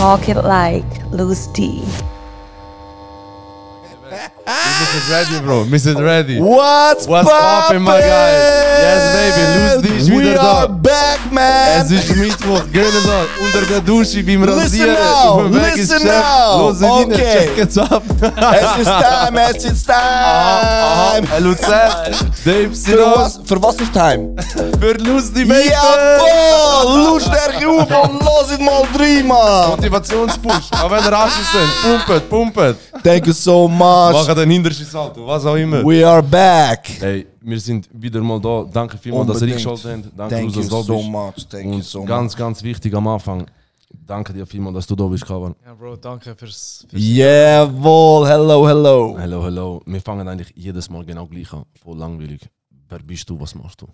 Talk it like Loose D. Wir sind ready, Bro. Wir sind ready. What's, What's poppin', my guy? Yes, baby. Lose D ist We wieder are back, man. Es ist Mittwoch, da unter der Dusche beim Rasieren. auf dem Weg ins Geschäft. Los rein, Okay. check it's ab. es ist time, es ist time. Hey, Luzern, Dave Für was, für was ist time? für Lose D, baby. Jawohl, lust er auf und los it mal rein, man. Motivationspush. Auch wenn ihr Asche sind. Pumpet, pumpet. Thank you so much. Machen den Hinterschiss Salto, was auch immer. We are back. Hey, wir sind wieder mal da. Danke vielmals, dass ihr Unbedingt. eingeschaltet habt. Danke, Thank dass you du da so bist. much. Thank you Und so ganz, much. ganz wichtig am Anfang. Danke dir vielmals, dass du da bist, Kavan. Ja, Bro, danke fürs. fürs Jawohl, hello, hello. Hello, hello. Wir fangen eigentlich jedes Mal genau gleich an. Voll langweilig. Wer bist du, was machst du?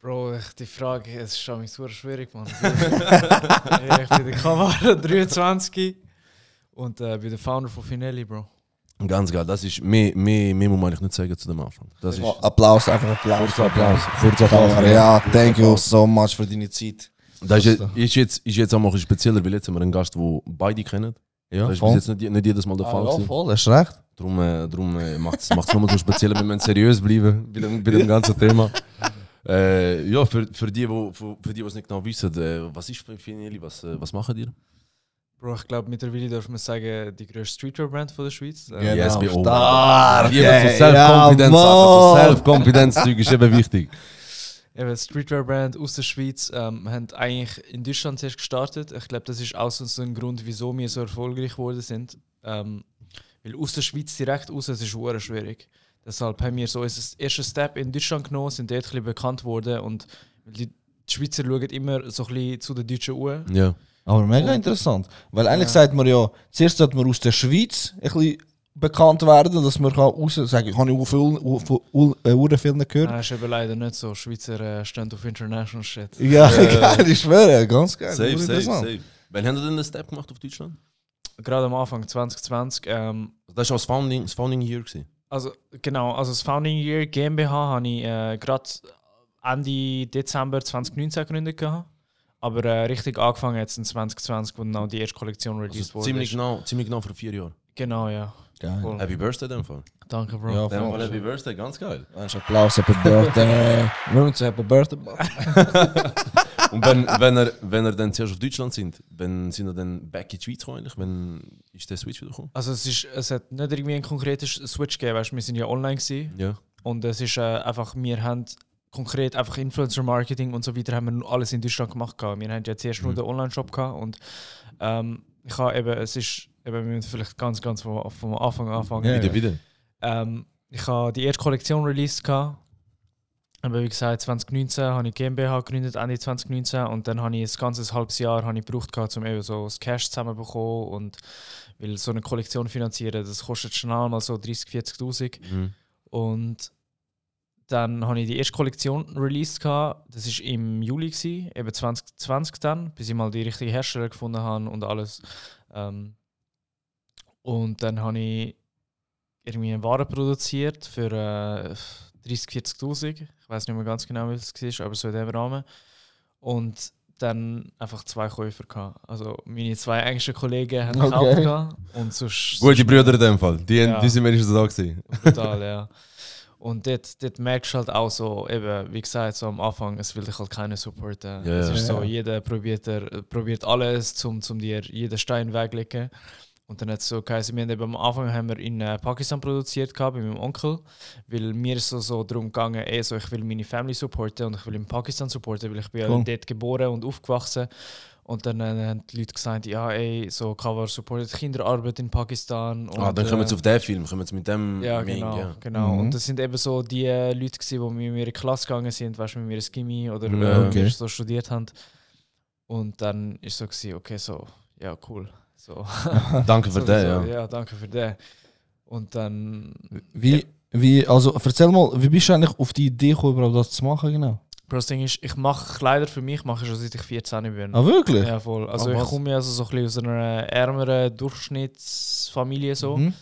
Bro, ich, die Frage es ist schon super schwierig, Mann. ja, ich bin der Kamera 23 und äh, bin der Founder von Finelli, Bro. Ganz geil. Das ist mehr, mehr, mehr muss man eigentlich nicht sagen zu dem Anfang. Das ist Applaus, einfach Applaus. Kurzer Applaus. Kurzer Applaus. Ja, thank you so much für deine Zeit. Das ist, ist, jetzt, ist jetzt auch mal ein spezieller, weil jetzt haben wir einen Gast, den beide kennen. Ja, Das ist bis jetzt nicht, nicht jedes Mal der Fall. Ah, ja, voll, hast recht. Darum, äh, darum äh, macht es nochmal so speziell, wir müssen seriös bleiben bei dem, bei dem ganzen Thema. Äh, ja, für, für die, wo, für, für die, die es nicht genau wissen, äh, was ist Finelli, was, äh, was machen ihr? Bro, ich glaube, mittlerweile darf man sagen, die grösste Streetwear-Brand der Schweiz. Äh, Genau. Yes, wir auch. Stark, Liebe ey, so Self-Confidence, also Self-Confidence-Zeug ist eben wichtig. Eben, Streetwear-Brand aus der Schweiz. Ähm, wir haben eigentlich in Deutschland zuerst gestartet. Ich glaube, das ist auch so ein Grund, wieso wir so erfolgreich geworden sind. Ähm, weil aus der Schweiz direkt raus, es ist hure schwierig. Deshalb haben wir so unseren ersten Step in Deutschland genommen, sind dort ein bisschen bekannt worden und die, die Schweizer schauen immer so ein bisschen zu den Deutschen an. Ja. Aber mega interessant. Weil eigentlich sagt man ja, zuerst sollte man aus der Schweiz ein bisschen bekannt werden, dass man kann raus sagen kann, ich habe viel, äh, viel nicht gehört. Ah, ist eben leider nicht so. Schweizer äh, stehen auf International Shit. Ja, geil, ich schwöre, ganz geil. Safe, safe, safe. Wann haben Sie denn den Step gemacht auf Deutschland? Gerade am Anfang 2020. Ähm, Das war das Founding, das Founding Year. Gewesen. Also genau, also das Founding Year GmbH habe ich äh, gerade Ende Dezember 2019 gegründet gehabt. Aber äh, richtig angefangen jetzt in 2020, wo dann auch die erste Kollektion released Also wurde. ziemlich, genau, ziemlich genau vor vier Jahren. Genau, ja. Voll. Happy Birthday in dem Fall. Danke, Bro. Ja, dem. Fall Happy Birthday, ganz geil. Du, Applaus, Happy Birthday. Wir müssen Happy Birthday. Und wenn, wenn, er, wenn er dann zuerst auf Deutschland sind, wenn sind er dann back in die Schweiz gekommen? eigentlich? Wenn ist der Switch wieder gekommen? Also es, ist, es hat nicht irgendwie einen konkreten Switch gegeben, weißt, du, wir sind ja online gewesen, Ja. und es ist äh, einfach, wir haben konkret einfach Influencer Marketing und so weiter haben wir nur alles in Deutschland gemacht gehabt. Wir haben ja zuerst nur Mhm. den Online-Shop gehabt und ähm, ich habe eben, es ist, eben, wir müssen vielleicht ganz, ganz vom, vom Anfang anfangen. Ja, Wieder, wieder. Ähm, ich habe die erste Kollektion released. gehabt. Aber wie gesagt, 2019 habe ich GmbH gegründet, Ende 2019. Und dann habe ich ein ganzes halbes Jahr habe ich gebraucht, gehabt, um eben so das Cash zusammenzubekommen. Und weil so eine Kollektion finanzieren, das kostet schnell mal so 30.000, 40.000. Mhm. Und dann habe ich die erste Kollektion released. Gehabt. Das war im Juli, gewesen, eben 2020 dann, bis ich mal die richtigen Hersteller gefunden habe und alles. Ähm, und dann habe ich irgendwie eine Ware produziert für äh, 30.000, 40.000. Ich weiß nicht mehr ganz genau, wie es war, aber so in dem Rahmen. Und dann einfach zwei Käufer gehabt. Also meine zwei engsten Kollegen haben Okay. gekauft gehabt und sonst Gute Brüder in dem Fall. Die, Ja. die sind wenigstens da gewesen. Brutal, ja. Und dort, dort merkst du halt auch so, eben, wie gesagt, so am Anfang, es will dich halt keiner supporten. Ja, es ist so, jeder probiert, er, probiert alles, zum, zum dir jeden Stein weglegen. Und dann hat es so geheißen, wir haben eben am Anfang haben wir in äh, Pakistan produziert gehabt, bei meinem Onkel, weil mir so, so darum gegangen, eh, so, ich will meine Family supporten und ich will in Pakistan supporten, weil ich bin Cool. ja dort geboren und aufgewachsen. Und dann äh, haben die Leute gesagt, ja, ey, so Cover supportet Kinderarbeit in Pakistan. Und, ah, dann kommen äh, sie auf den Film, kommen sie mit dem ja, Ming, genau. ja. genau. Mhm. Und das sind eben so die äh, Leute, gewesen, die mit mir in die Klasse gegangen sind, weißt du, mit mir ins Gimmi oder Ja, äh, okay. wir so studiert haben. Und dann ist so, gewesen, okay, so, ja, cool. So, Danke für so, den, so, ja. ja, danke für den. Und dann, Wie, wie, also erzähl mal, wie bist du eigentlich auf die Idee gekommen, überhaupt das zu machen, genau? Bro, das Ding ist, ich mache Kleider für mich, mache ich schon seit ich 14 bin. Ah, wirklich? Ja, voll. Also Ah, ich komme ja also so ein bisschen aus einer ärmeren Durchschnittsfamilie so. Mhm.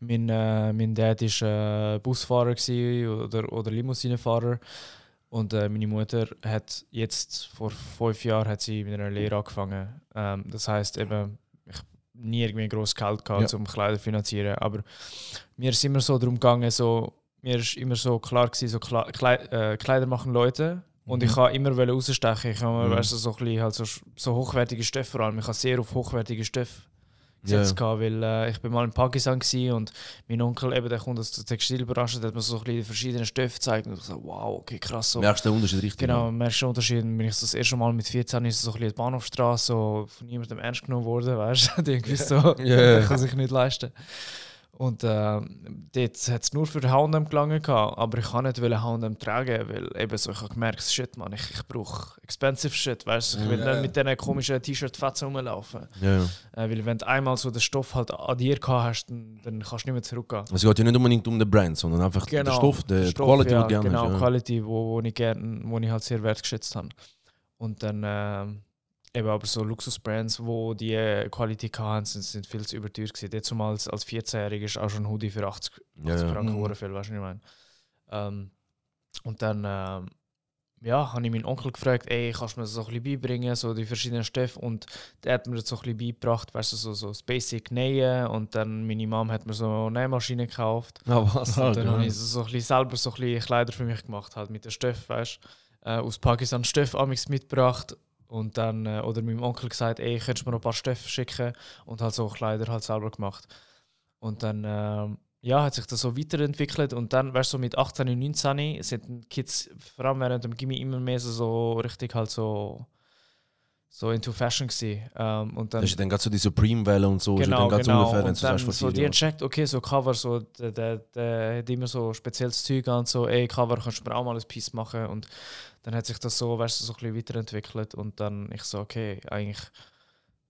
Mein, äh, mein Dad war äh, Busfahrer oder, oder Limousinenfahrer. Und äh, meine Mutter hat jetzt vor fünf Jahren hat sie mit einer Lehre angefangen. Ähm, das heißt eben, ich nie irgendwie groß Geld gehabt, Ja. um Kleider zu finanzieren. Aber mir ist immer so darum gegangen, so, mir ist immer so klar gewesen, so äh, Kleider machen Leute. Und ich kann immer wollen rausstechen. Ich habe Mhm. weißt du, so, bisschen, halt so, so hochwertige Stoffe vor allem. Ich habe sehr auf hochwertige Stoffe gesetzt, gehabt, weil äh, ich bin mal in Pakistan gsi und mein Onkel, eben, der kommt aus der Textilbranche, der hat mir so ein bisschen verschiedene Stoffe gezeigt und ich so, wow, okay, krass. So. Merkst du den Unterschied richtig? Genau, man merkt schon Unterschied. Bin ich so das erste Mal mit 14 ist so ein bisschen die Bahnhofstraße so von niemandem ernst genommen worden, weißt du? Gewusst, so, der kann sich nicht leisten. Und äh, dort hat es nur für H&M gelangen, gehabt, aber ich kann nicht H&M tragen, weil eben so, ich habe gemerkt, shit man, ich, ich brauche expensive shit, weißt? Ich will Ja. nicht mit diesen komischen T-Shirt-Fetzen rumlaufen. Ja. Äh, weil wenn du einmal so den Stoff halt an dir gehabt hast, dann, dann kannst du nicht mehr zurückgehen. Es geht ja nicht unbedingt um den Brand, sondern einfach den Stoff, die, die Stoff, Quality, ja, die du gerne genau, hast. Ja. Quality, wo, wo ich wo ich halt sehr wertgeschätzt habe. Und dann ähm, eben aber so Luxusbrands, wo die äh, Quality hatten, sind, sind viel zu überteuert gewesen. Jetzt zumal als, als 14-Jähriger ist auch schon ein Hoodie für 80, 80 Ja, ja. Franken Mhm. viel, weißt du, was ich meine? Ähm, und dann ähm, ja, habe ich meinen Onkel gefragt, ey, kannst du mir das so ein bisschen beibringen, so die verschiedenen Stoffe und der hat mir das so ein bisschen beigebracht, weißt du, so, so das Basic Nähen und dann meine Mom hat mir so eine Nähmaschine gekauft Ah, was? Ah, und dann geil. habe ich so, so ein bisschen selber so ein bisschen Kleider für mich gemacht, halt mit den Stoff, weißt du. Äh, aus Pakistan Stoff amigs mitgebracht und dann, äh, oder meinem Onkel gesagt, ey, könntest du mir noch ein paar Stoffe schicken und halt so Kleider halt selber gemacht. Und dann, ähm, ja, hat sich das so weiterentwickelt und dann, weißt du, so mit 18 und 19 sind die Kids, vor allem während dem Gimmi, immer mehr so, so richtig halt so, so into Fashion gewesen. Ähm, und dann, Das ist dann gerade so die Supreme-Welle und so. Genau, dann genau. ungefähr, und dann so die Jahren. checkt, okay, so Cover, so, der, der, der hat immer so spezielles Zeug an, so, ey, Cover, kannst du mir auch mal ein Piece machen und dann hat sich das so, weißt du, so ein bisschen weiterentwickelt und dann ich so, okay, eigentlich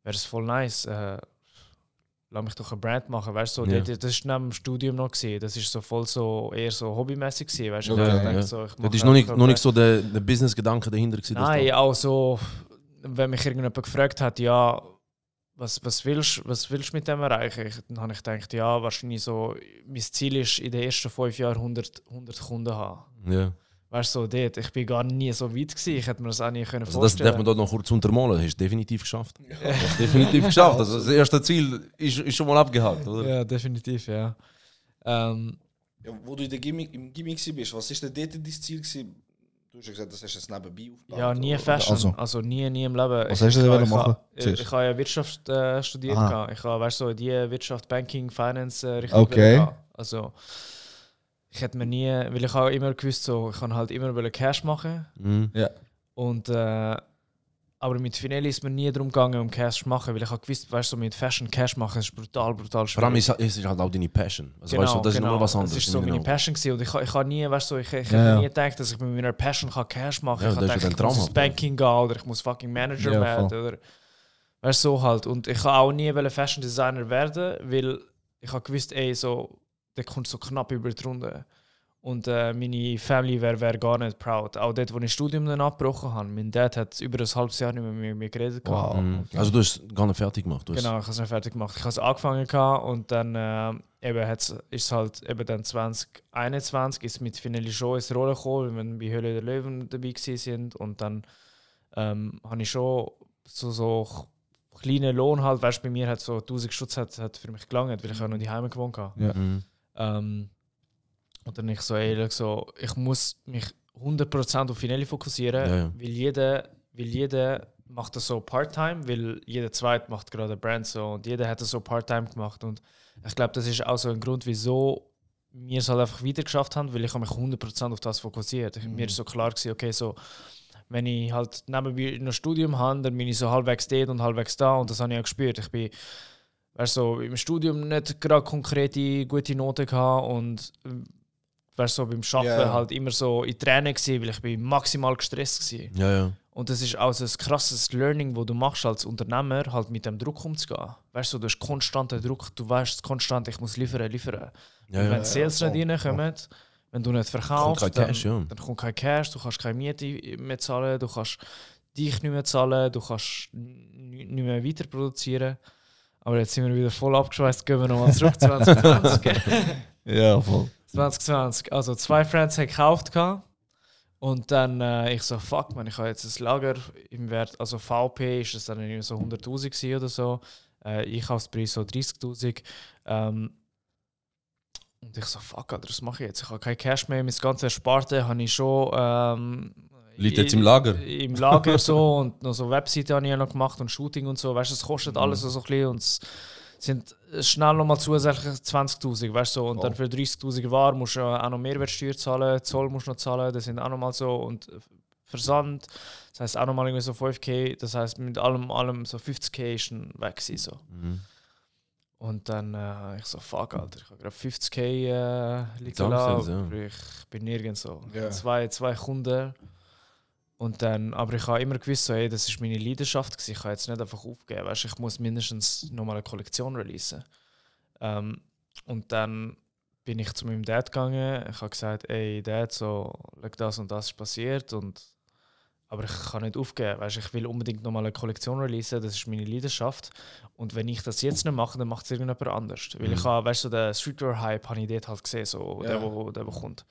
wäre es voll nice, äh, lass mich doch eine Brand machen, weißt du, so, Ja. das, das ist neben dem Studium noch gewesen, das ist so voll so, eher so hobbymäßig gewesen, weißt du, Okay, ja. denk so, Das ist noch nicht, noch nicht so der, der Business-Gedanke dahinter gewesen. Nein, auch so, wenn mich irgendjemand gefragt hat, ja, was, was willst du was willst du mit dem erreichen? Ich, dann habe ich gedacht, ja, wahrscheinlich so, mein Ziel ist, in den ersten fünf Jahren 100, 100 Kunden haben. Ja. Weißt du, so dort, ich bin gar nie so weit gewesen, ich hätte mir das auch nie können Also das vorstellen darf man dort noch kurz untermalen. Hast du definitiv geschafft. Hast definitiv geschafft. Also das erste Ziel ist, ist schon mal abgehakt, oder? Ja, definitiv, ja. Ähm, Ja, wo du in der Gimmick, im Gimmick bist, was ist denn dort dein Ziel gewesen? Du hast ja gesagt, das hast du jetzt nebenbei aufgebaut. ja, nie oder? Fashion, also, Also, nie, nie im Leben. Was Ich- hast du ich denn ich machen Ich, zuerst? ich habe ja Wirtschaft äh, studiert. Aha. gehabt. Ich habe, weißt du, so die Wirtschaft, Banking, Finance äh, Richtung Okay. Also, ich hätte mir nie, weil ich habe immer gewusst, so, ich kann halt immer Cash machen. Mhm. Und, äh, aber mit Finelli ist mir nie darum gegangen, um Cash zu machen, weil ich habe gewusst, weißt du, so mit Fashion Cash machen ist brutal, brutal schwer. Vor allem ist es halt auch deine Passion. Also weißt du, das ist nochmal was anderes. Das war so meine Genau. Passion gewesen. und ich, ha- ich habe nie, weißt du, ich, ich Ja, ja. nie gedacht, dass ich mit meiner Passion kann Cash machen Ja, kann. ich das habe gedacht, ja ich muss ins halt, Banking gehen oder ich muss fucking Manager Ja, werden voll. oder weißt du, so halt. Und ich habe auch nie Fashion Designer werden, weil ich habe gewusst, ey, so, der kommt so knapp über die Runde. Und äh, meine Family wäre wär gar nicht proud. Auch dort, wo ich das Studium dann abgebrochen habe. Mein Dad hat über ein halbes Jahr nicht mehr mit mir geredet. gehabt. Wow. Mhm. Also du hast es gar nicht fertig gemacht. Genau, ich habe es nicht fertig gemacht. Ich habe es angefangen gehabt und dann äh, eben hat's, ist es halt eben dann 2021 ist mit Finelli schon ins Rollen gekommen, wenn wir bei Höhle der Löwen dabei sind und dann ähm, habe ich schon so, so kleinen Lohn halt, weißt du, bei mir hat so 1000 Stutz hat, hat für mich gelangt, weil ich auch noch die Heime gewohnt habe. Ja. Mhm. Ähm, und dann ich so ehrlich so, ich muss mich 100% auf Finelli fokussieren, Ja, ja. weil jeder, weil jeder macht das so Part-Time, weil jeder Zweit macht gerade Brand so und jeder hat das so Part-Time gemacht und ich glaube, das ist auch so ein Grund, wieso wir es halt einfach wieder geschafft haben, weil ich habe mich 100% auf das fokussiert. Ich, Mir ist so klar gewesen, okay, so wenn ich halt nebenbei noch Studium habe, dann bin ich so halbwegs dort und halbwegs da und das habe ich auch gespürt. Ich bin weißt, so, im Studium nicht gerade konkrete gute Noten gehabt und weißt, so, beim Arbeiten Ja. halt immer so in Tränen gewesen, weil ich bin maximal gestresst war. Ja, ja. Und das ist auch so ein krasses Learning, wo du machst als Unternehmer, halt mit dem Druck umzugehen. Weißt du, du hast konstanten Druck, du weißt konstant, ich muss liefern, liefern. ja, ja. wenn die Sales voll, nicht reinkommen, wenn du nicht verkaufst, Kommt dann, Cash, ja. dann kommt kein Cash, du kannst keine Miete mehr zahlen, du kannst dich nicht mehr zahlen, du kannst nicht mehr weiter produzieren. Aber jetzt sind wir wieder voll abgeschweißt, gehen wir nochmal zurück 2020. Ja, voll. 2020. Also zwei Friends haben gekauft. Und dann äh, ich so, fuck man, ich habe jetzt ein Lager im Wert, also VP ist es dann irgendwie so 100'000 gewesen oder so. Äh, Einkaufspreis so 30'000. Ähm, und ich so, fuck, Alter, was mache ich jetzt? Ich habe kein Cash mehr, mein ganzes Ersparte habe ich schon... Ähm, Liegt jetzt im Lager? Im Lager so und noch so Webseite habe ich ja noch gemacht und Shooting und so. Weißt du, es kostet alles so ein bisschen und es sind schnell nochmal zusätzlich 20'000, weißt du, so. und dann für 30'000 Waren musst du auch noch Mehrwertsteuer zahlen, Zoll musst du noch zahlen, das sind auch nochmal so und Versand, das heißt auch nochmal irgendwie so 5k, das heißt mit allem, allem so 50k ist dann weg gewesen, so. Mhm. Und dann äh, ich so, fuck, Alter, ich habe gerade 50k äh, liegen lassen, ja. aber ich bin nirgends so. Ja. Zwei, zwei Kunden. Und dann, aber ich habe immer gewusst, so, hey, das ist meine Leidenschaft, gewesen. ich kann jetzt nicht einfach aufgeben, weißt, ich muss mindestens nochmal eine Kollektion releasen. Ähm, und dann bin ich zu meinem Dad gegangen, ich habe gesagt, ey Dad, so, das und das ist passiert und aber ich kann nicht aufgeben, weißt, ich will unbedingt nochmal eine Kollektion releasen, das ist meine Leidenschaft. Und wenn ich das jetzt nicht mache, dann macht es irgendjemand anders. Weil ich habe, weißt du, den Streetwear-Hype habe ich dort halt gesehen, so, Ja. der, wo, der, wo kommt.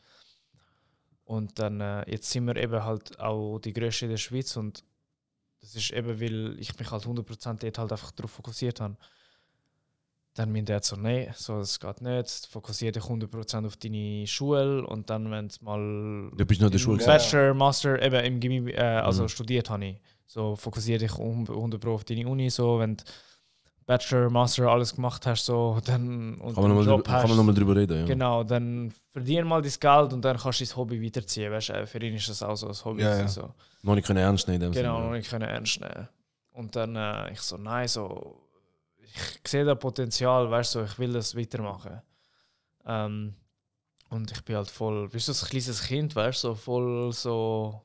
Und dann, äh, jetzt sind wir eben halt auch die Größte in der Schweiz und das ist eben, weil ich mich halt 100% dort halt einfach darauf fokussiert habe. Dann mein Dad so, nein, so, das geht nicht, fokussiere dich 100% auf deine Schule und dann, wenn es mal Du bist noch in der Schule. Ja. Bachelor, Master, eben im Gimmi, äh, also Mhm. studiert habe ich. So fokussiere dich um- 100 Pro auf deine Uni, so wenn du Bachelor, Master alles gemacht hast, so dann und Kann man nochmal drüber, noch drüber reden, ja. Genau, dann verdien mal dein Geld und dann kannst du dein Hobby weiterziehen. Weißt du, für ihn ist das auch so ein Hobby. Ja, ja. So. Noch nicht können ernst nehmen Genau, Sinne, noch nicht können ernst nehmen. Und dann äh, ich so, nein, so, ich sehe da Potenzial, weißt du, so, ich will das weitermachen. Ähm, und ich bin halt voll, wie so ein kleines Kind, weißt du, so voll so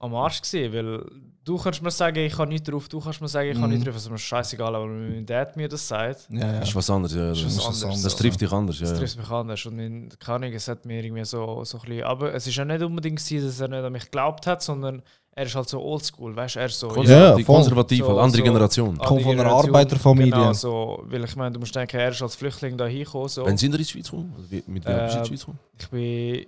am Arsch gewesen, weil du kannst mir sagen, ich kann nicht drauf, du kannst mir sagen, ich kann Mhm. nicht drauf, es ist mir scheißegal, aber wenn mein Dad mir das sagt, Ja, ja. Ist was anderes, ja. Ist Das, was das, anderes, das so. trifft dich anders, das ja. trifft mich anders. Und mein, keine Ahnung, es hat mir irgendwie so, so ein bisschen, aber es ist ja nicht unbedingt gewesen, dass er nicht an mich geglaubt hat, sondern er ist halt so oldschool, weißt du, er ist so... Konservativ, Ja, konservativ So- halt, andere so- Generation. Kommt von einer. Arbeiterfamilie. Genau, so, weil ich meine, du musst denken, er ist als Flüchtling da hingekommen, so. Wann sind ihr in die Schweiz gekommen? Also, wie- mit wem bist du in die Schweiz gekommen? Ich bin,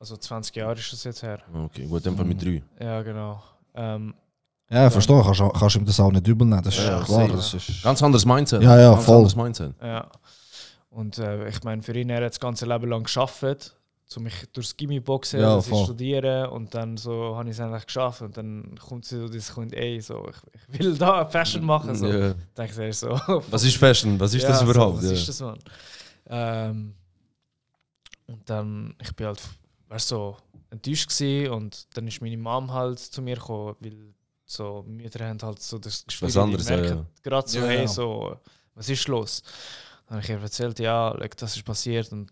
also 20 Jahre ist das jetzt her. Okay, gut, in dem Fall mit drei. Ja, genau. Ähm, Ja, verstehe, kannst, kannst ihm das auch nicht übel nehmen, das ist Ja, klar. Das ist, Ganz anderes Mindset. Ja, ja, Ganz voll. anderes Mindset. ja. Und äh, ich meine, für ihn, er hat das ganze Leben lang geschafft, um mich durchs Gimmi boxen, Ja, dass ich voll. studiere und dann so habe ich es eigentlich geschafft und dann kommt sie so, das kommt, ey, so, ich, ich will da Fashion machen, so. Ja. Denke ich so. Was ist Fashion? Was ist Ja, das so, überhaupt? was ja. ist das, Mann? Ähm, und dann, ich bin halt, weißt so enttäuscht gewesen und dann ist meine Mom halt zu mir gekommen, weil so Mütter haben halt so das Gefühl, Was anderes, ja, merken ja. gerade so, Ja, hey, ja. so, was ist los? Dann habe ich ihr erzählt, ja, like, das ist passiert und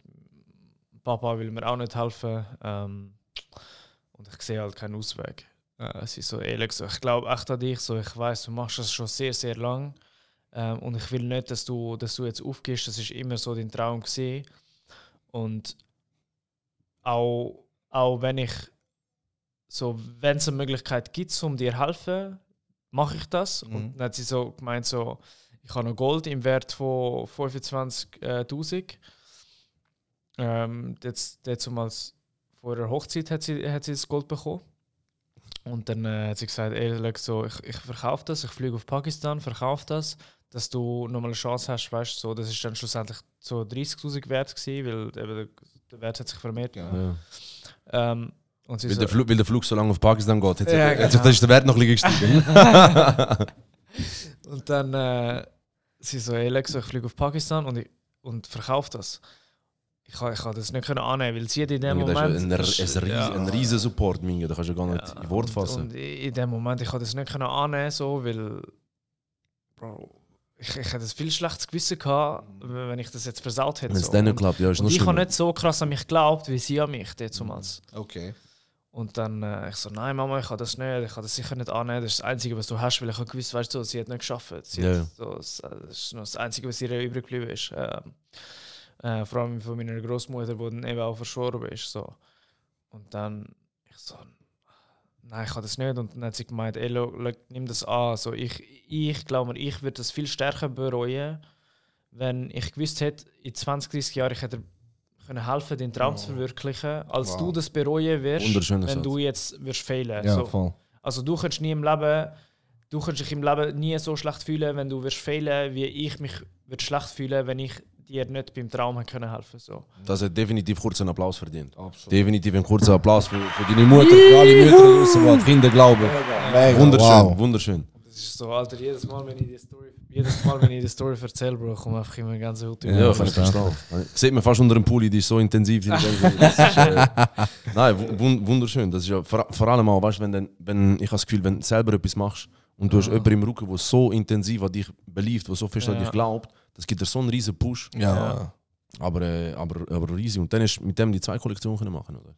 Papa will mir auch nicht helfen ähm, und ich sehe halt keinen Ausweg. Äh, sie ist so ehrlich, so, ich glaube echt an dich, so, ich weiß, du machst das schon sehr, sehr lang ähm, und ich will nicht, dass du, dass du jetzt aufgehst, das ist immer so dein Traum gesehen und auch, auch wenn ich so, wenn es eine Möglichkeit gibt, um dir zu helfen, mache ich das. Mhm. Und dann hat sie so gemeint, so, ich habe noch Gold im Wert von 25.000. Ähm, jetzt, jetzt vor der Hochzeit hat sie, hat sie das Gold bekommen. Und dann äh, hat sie gesagt, ey, so, ich, ich verkaufe das, ich fliege auf Pakistan, verkaufe das, dass du nochmal eine Chance hast, weißt so, das ist dann schlussendlich so 30'000 wert gewesen, weil eben der, Wert hat sich vermehrt. Ja. Ähm, und sie Weil, so, der Flug, weil der Flug so lange auf Pakistan geht, sich- Ja, hat sich genau. das ist der Wert noch ein bisschen gestiegen. Und dann äh, sie so, hey, Lex, ich fliege auf Pakistan und, ich, und verkaufe das. Ich kann, ich kann das nicht können annehmen, weil sie in dem Junge, das Moment... ist ein, ein, ein, Ja. ein riesen Support, Minge. Da kannst du gar nicht Ja, in Wort und- fassen. Und in dem Moment, ich kann das nicht können annehmen, so, weil... Bro, ich, ich hätte ein viel schlechtes Gewissen gehabt, wenn ich das jetzt versaut hätte. Wenn es so. dann nicht Und- klappt, ja, ist Und noch ich habe nicht so krass an mich geglaubt, wie sie an mich damals. Okay. Und dann äh, ich so, nein Mama, ich kann das nicht, ich kann das sicher nicht annehmen, das ist das Einzige, was du hast, weil ich habe gewusst, weißt du, sie hat nicht geschafft. Sie Ja, hat so, das das ist noch das Einzige, was ihr übrig geblieben ist. Ähm, äh, vor allem von meiner Großmutter, die dann eben auch verstorben ist. So. Und dann, ich so, nein, ich kann das nicht. Und dann hat sie gemeint, ey, lo, lo, nimm das an. So, ich ich glaube ich würde das viel stärker bereuen, wenn ich gewusst hätte, in 20, 30 Jahren, ich hätte können helfen, den Traum zu verwirklichen, als Wow. du das bereuen wirst, wenn Satz. du jetzt wirst fehlen. Ja, so. voll. Also du kannst nie im Leben, du kannst dich im Leben nie so schlecht fühlen, wenn du wirst fehlen, wie ich mich würde schlecht fühlen, wenn ich dir nicht beim Traum können helfen. So. Das hat definitiv kurz einen Applaus verdient. Absolut. Definitiv einen kurzen Applaus für, für deine Mutter, für alle Mütter draußen, die an Kinder glauben. Mega, Wunderschön, wow. wunderschön. Das ist so, Alter, jedes Mal, wenn ich die Story, jedes Mal, wenn ich die Story erzähle, Bro, kommt einfach immer eine ganze Hut Ja, Ja, kann ich verstehen. Sieht man fast unter dem Pulli, die ist so intensiv. Ist, äh, nein, wu- wun- wunderschön. Das ist ja vor, vor allem auch, weißt, wenn, dann, wenn ich habe das Gefühl, wenn du selber etwas machst und du hast jemanden im Rücken, der so intensiv an dich beliebt, der so fest an Ja. dich glaubt, das gibt dir so einen riesen Push. Ja. Ja. Aber, äh, aber, aber riesig. Und dann hast du mit dem die zwei Kollektionen können machen, oder?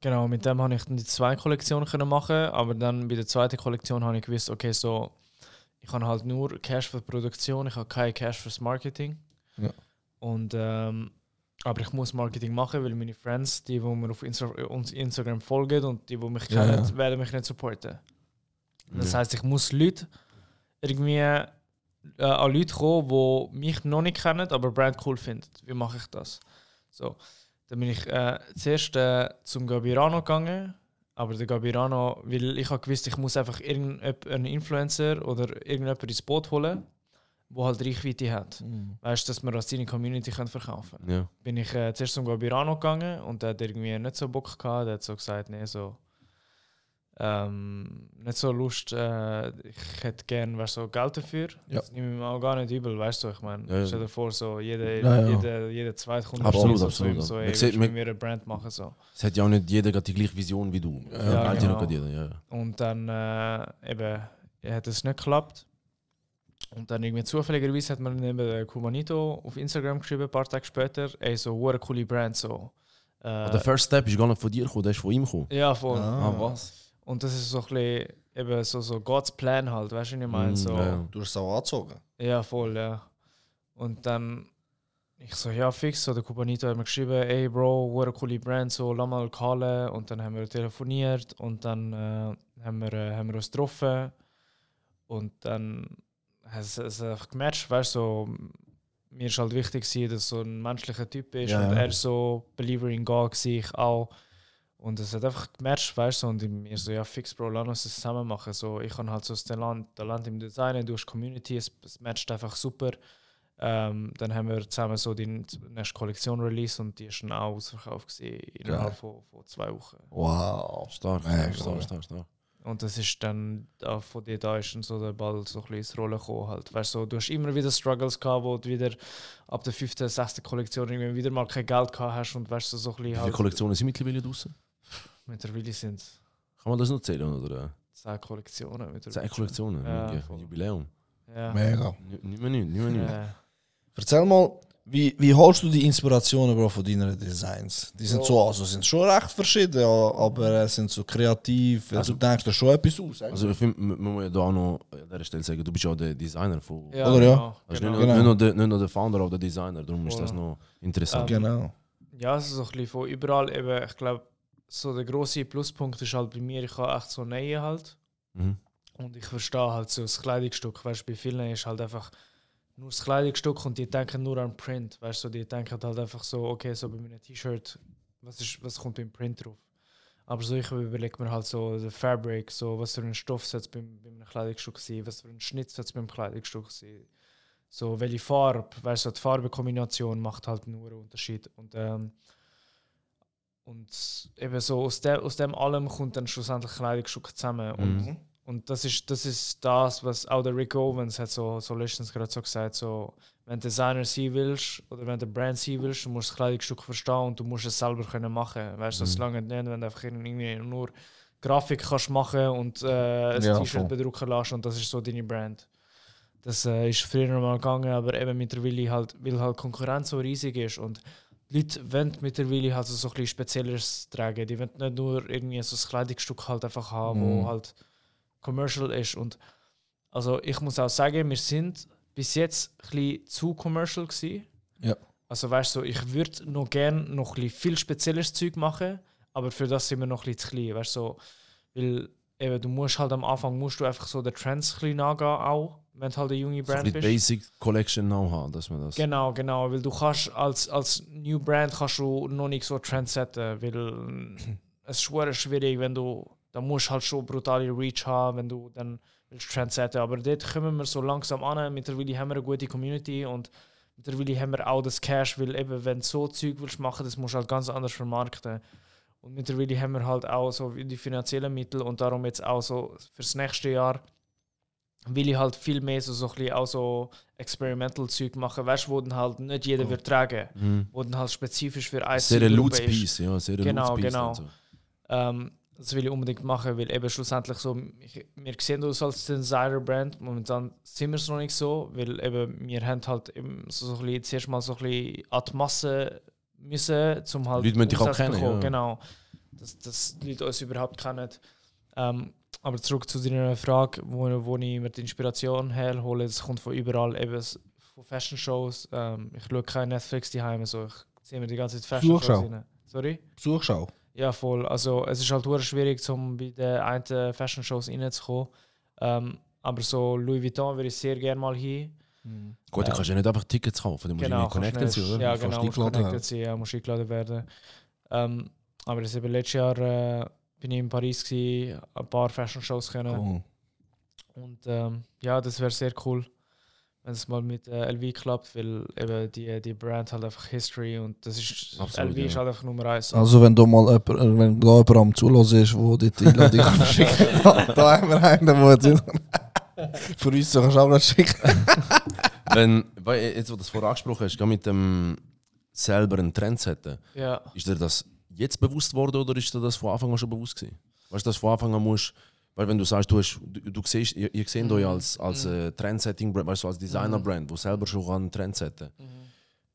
Genau, mit dem habe ich dann die zwei Kollektionen können machen, aber dann bei der zweiten Kollektion habe ich gewusst, okay, so ich habe halt nur Cash für die Produktion, ich habe keinen Cash fürs Marketing. Ja. Und ähm, aber ich muss Marketing machen, weil meine Friends, die, die mir auf Insta uns Instagram folgen und die, die mich Ja, kennen, ja. werden mich nicht supporten. Das Ja. heißt, ich muss Leute irgendwie äh, an Leute kommen, die mich noch nicht kennen, aber Brand cool finden. Wie mache ich das? So. Dann bin ich äh, zuerst äh, zum Gabirano gegangen, aber der Gabirano, weil ich habe gewusst, ich muss einfach irgendeinen Influencer oder irgendjemand ins Boot holen, wo halt Reichweite hat. Mhm. Weißt du, dass wir das seine Community können verkaufen Ja. Bin ich äh, zuerst zum Gabirano gegangen und der hat irgendwie nicht so Bock gehabt. Der hat so gesagt, nee, so. Ähm, nicht so Lust, äh, ich hätte gern weißt, so Geld dafür. Ja. Das nehme ich mir auch gar nicht übel, weißt du, ich meine, Ja, ja. stell dir vor, so jeder, Ja, ja. jeder, jeder zweite Kunde Absolut, so, absolut, So, so, ey, sieht- mit mir eine Brand machen, so. Es hat ja auch nicht jeder die gleiche Vision wie du. Ja, genau. jeder, ja. Und dann äh, eben, hat es nicht geklappt. Und dann irgendwie zufälligerweise hat man neben Kumanito auf Instagram geschrieben, ein paar Tage später, ey, so eine coole Brand, so. Äh, Aber der First Step ist gar nicht von dir gekommen, der ist von ihm gekommen. ja, voll. Ah. Ah, was? Und das ist so ein bisschen eben so, so God's Plan halt, weißt du, was ich meine? Mm, So, ja, ja. Du hast es auch angezogen. ja, voll, ja. Und dann, ich so, ja, fix, so der Kubanito hat mir geschrieben, ey Bro, eine coole Brand, so, lass mal callen. Und dann haben wir telefoniert und dann äh, haben, wir, äh, haben wir uns getroffen. Und dann hat es, es einfach gematcht, weißt du, so, mir ist halt wichtig, gewesen, dass so ein menschlicher Typ ist Ja, und ja. er so Believer in God, war ich auch. Und es hat einfach gematcht, weißt du, und ich mir so, ja, fix, Bro, lass uns das zusammen machen. So, ich habe halt so das Talent, Talent im Design, du hast Community, es, es matcht einfach super. Ähm, dann haben wir zusammen so die nächste Kollektion released und die ist dann auch ausverkauft gewesen, innerhalb von, von zwei Wochen. Wow. Stark, Mega. stark, stark, stark. Und das ist dann, da, von dir da ist dann so der Ball so ein bisschen ins Rollen gekommen. Halt. Weißt, so, du hast immer wieder Struggles gehabt, wo du wieder ab der fünften, sechsten Kollektion irgendwie wieder mal kein Geld gehabt hast und weißt du, so ein Wie bisschen viele halt, Kollektionen sind mittlerweile draußen? Mittlerweile sind es Kann man das noch zählen, oder? zehn Kollektionen. Zehn Kollektionen, Ja, ja, voll. Jubiläum. Ja. Mega. Nicht mehr nicht, nicht mehr nicht. Äh, Erzähl mal, wie, wie holst du die Inspirationen Bro, von deinen Designs? Die sind so, also sind schon recht verschieden, ja, aber äh, sind so kreativ. Also, du denkst dir schon etwas aus. Also ich finde, man man muss ja da auch noch an dieser Stelle sagen, du bist ja der Designer von... ja, Oder ja? genau, Also nicht, Genau. nur, nicht, nur der, nicht nur der Founder, aber der Designer, darum ist Voll. das noch interessant. genau. Ja, es ist so ein bisschen von überall. Eben, ich glaube, so der grosse Pluspunkt ist halt bei mir, ich habe echt so Nähe halt. Mhm. Und ich verstehe halt so das Kleidungsstück. Weißt du, bei vielen ist halt einfach nur das Kleidungsstück und die denken nur an Print. Weißt du, die denken halt einfach so, okay, so bei meinem T-Shirt, was, ist, was kommt beim Print drauf? Aber so, ich überlege mir halt so den Fabric, so was für ein Stoff soll es beim, beim Kleidungsstück sein, was für ein Schnitt soll es beim Kleidungsstück sein. So, welche Farbe, weißt du, die Farbenkombination macht halt nur einen Unterschied. Und, ähm, und eben so aus, der, aus dem allem kommt dann schlussendlich Kleidungsstück zusammen. Und Mhm. und das ist, das ist das, was auch der Rick Owens hat so, so letztens gerade so gesagt, so, wenn du Designer sein willst oder wenn du Brand sein willst, du musst das Kleidungsstück verstehen und du musst es selber können machen. Weißt du, Mhm. das lange nicht, wenn du einfach irgendwie nur Grafik kannst machen und äh, ein Ja, T-Shirt bedrucken lässt und das ist so deine Brand. Das äh, ist früher mal gegangen, aber eben mittlerweile halt, weil halt Konkurrenz so riesig ist und die Leute wollen mittlerweile halt so, so ein bisschen Spezielles tragen. Die wollen nicht nur irgendwie so ein Kleidungsstück halt einfach haben, Mhm. wo halt commercial ist. Und also ich muss auch sagen, wir sind bis jetzt ein bisschen zu commercial gewesen. Ja. Also weißt du, ich würde noch gerne noch ein viel spezielles Zeug machen, aber für das sind wir noch ein bisschen zu klein. Weißt du, so, weil eben, du musst halt am Anfang musst du einfach so den Trends ein bisschen nachgehen auch. Wenn du halt eine junge So Brand bisschen bist. Basic Collection Know-how, dass man das. Genau, genau, weil du kannst als, als New Brand kannst du noch nicht so Trend setzen, weil mm, es ist schwierig, wenn du, da musst halt schon brutale Reach haben, wenn du dann willst Trend setzen, aber dort kommen wir so langsam an, mittlerweile haben wir eine gute Community und mittlerweile haben wir auch das Cash, weil eben, wenn du so Zeug willst machen, das musst du halt ganz anders vermarkten. Und mittlerweile haben wir halt auch so die finanziellen Mittel und darum jetzt auch so fürs nächste Jahr will ich halt viel mehr so, so ein bisschen auch so Experimental Zeug machen, weißt du, wo dann halt nicht jeder wird tragen, Mhm. wo dann halt spezifisch für ein Sehr ein Lutz ist. Piece, ja, sehr Genau, genau. So. Ähm, das will ich unbedingt machen, weil eben schlussendlich so, ich, wir sehen uns als Designer-Brand, momentan sind wir es noch nicht so, weil eben wir haben halt eben so, so ein bisschen, zuerst mal so ein bisschen an die Masse müssen, zum halt Leute müssen dich auch kennen, ja. Genau, dass, dass die Leute uns überhaupt kennen. Ähm, aber zurück zu deiner Frage, wo, wo ich mir die Inspiration herhole, das kommt von überall, eben von Fashion-Shows. Ähm, ich schaue kein Netflix daheim, so ich ziehe mir die ganze Zeit Fashion-Shows rein. Sorry? Besuchschau. Ja, voll. Also es ist halt hure schwierig, um bei den einen Fashion-Shows reinzukommen. Ähm, aber so Louis Vuitton würde ich sehr gerne mal hin. Gut, du kannst ja nicht einfach Tickets kaufen, du musst Genau, irgendwie connected sein, nicht- oder? Ja, Du genau, musst eingeladen connected sein, ja, musst eingeladen werden. Ähm, aber das eben letztes Jahr äh, bin ich in Paris gewesen, ein paar Fashion-Shows können. Cool. Und ähm, ja, das wäre sehr cool, wenn es mal mit äh, LV klappt, weil eben die, die Brand halt einfach History und das ist Absolut, LV ist ja. halt einfach Nummer eins. Also wenn du mal jemand, äh, wenn da jemand am Zulassen ist, wo die Einladung verschickt, da haben wir einen, der jetzt für uns so kannst du auch nicht schicken. Wenn, weil, jetzt, wo du das vorher angesprochen hast, mit dem selber einen Trend setzen, Ja. ist dir das jetzt bewusst worden oder ist dir das von Anfang an schon bewusst gewesen? Weißt du, dass von Anfang an musst, weil wenn du sagst, du, hast, du, du siehst, ihr, ihr seht euch als, als äh, Trendsetting-Brand, weißt du, als Designer-Brand, wo selber schon einen Trend setzen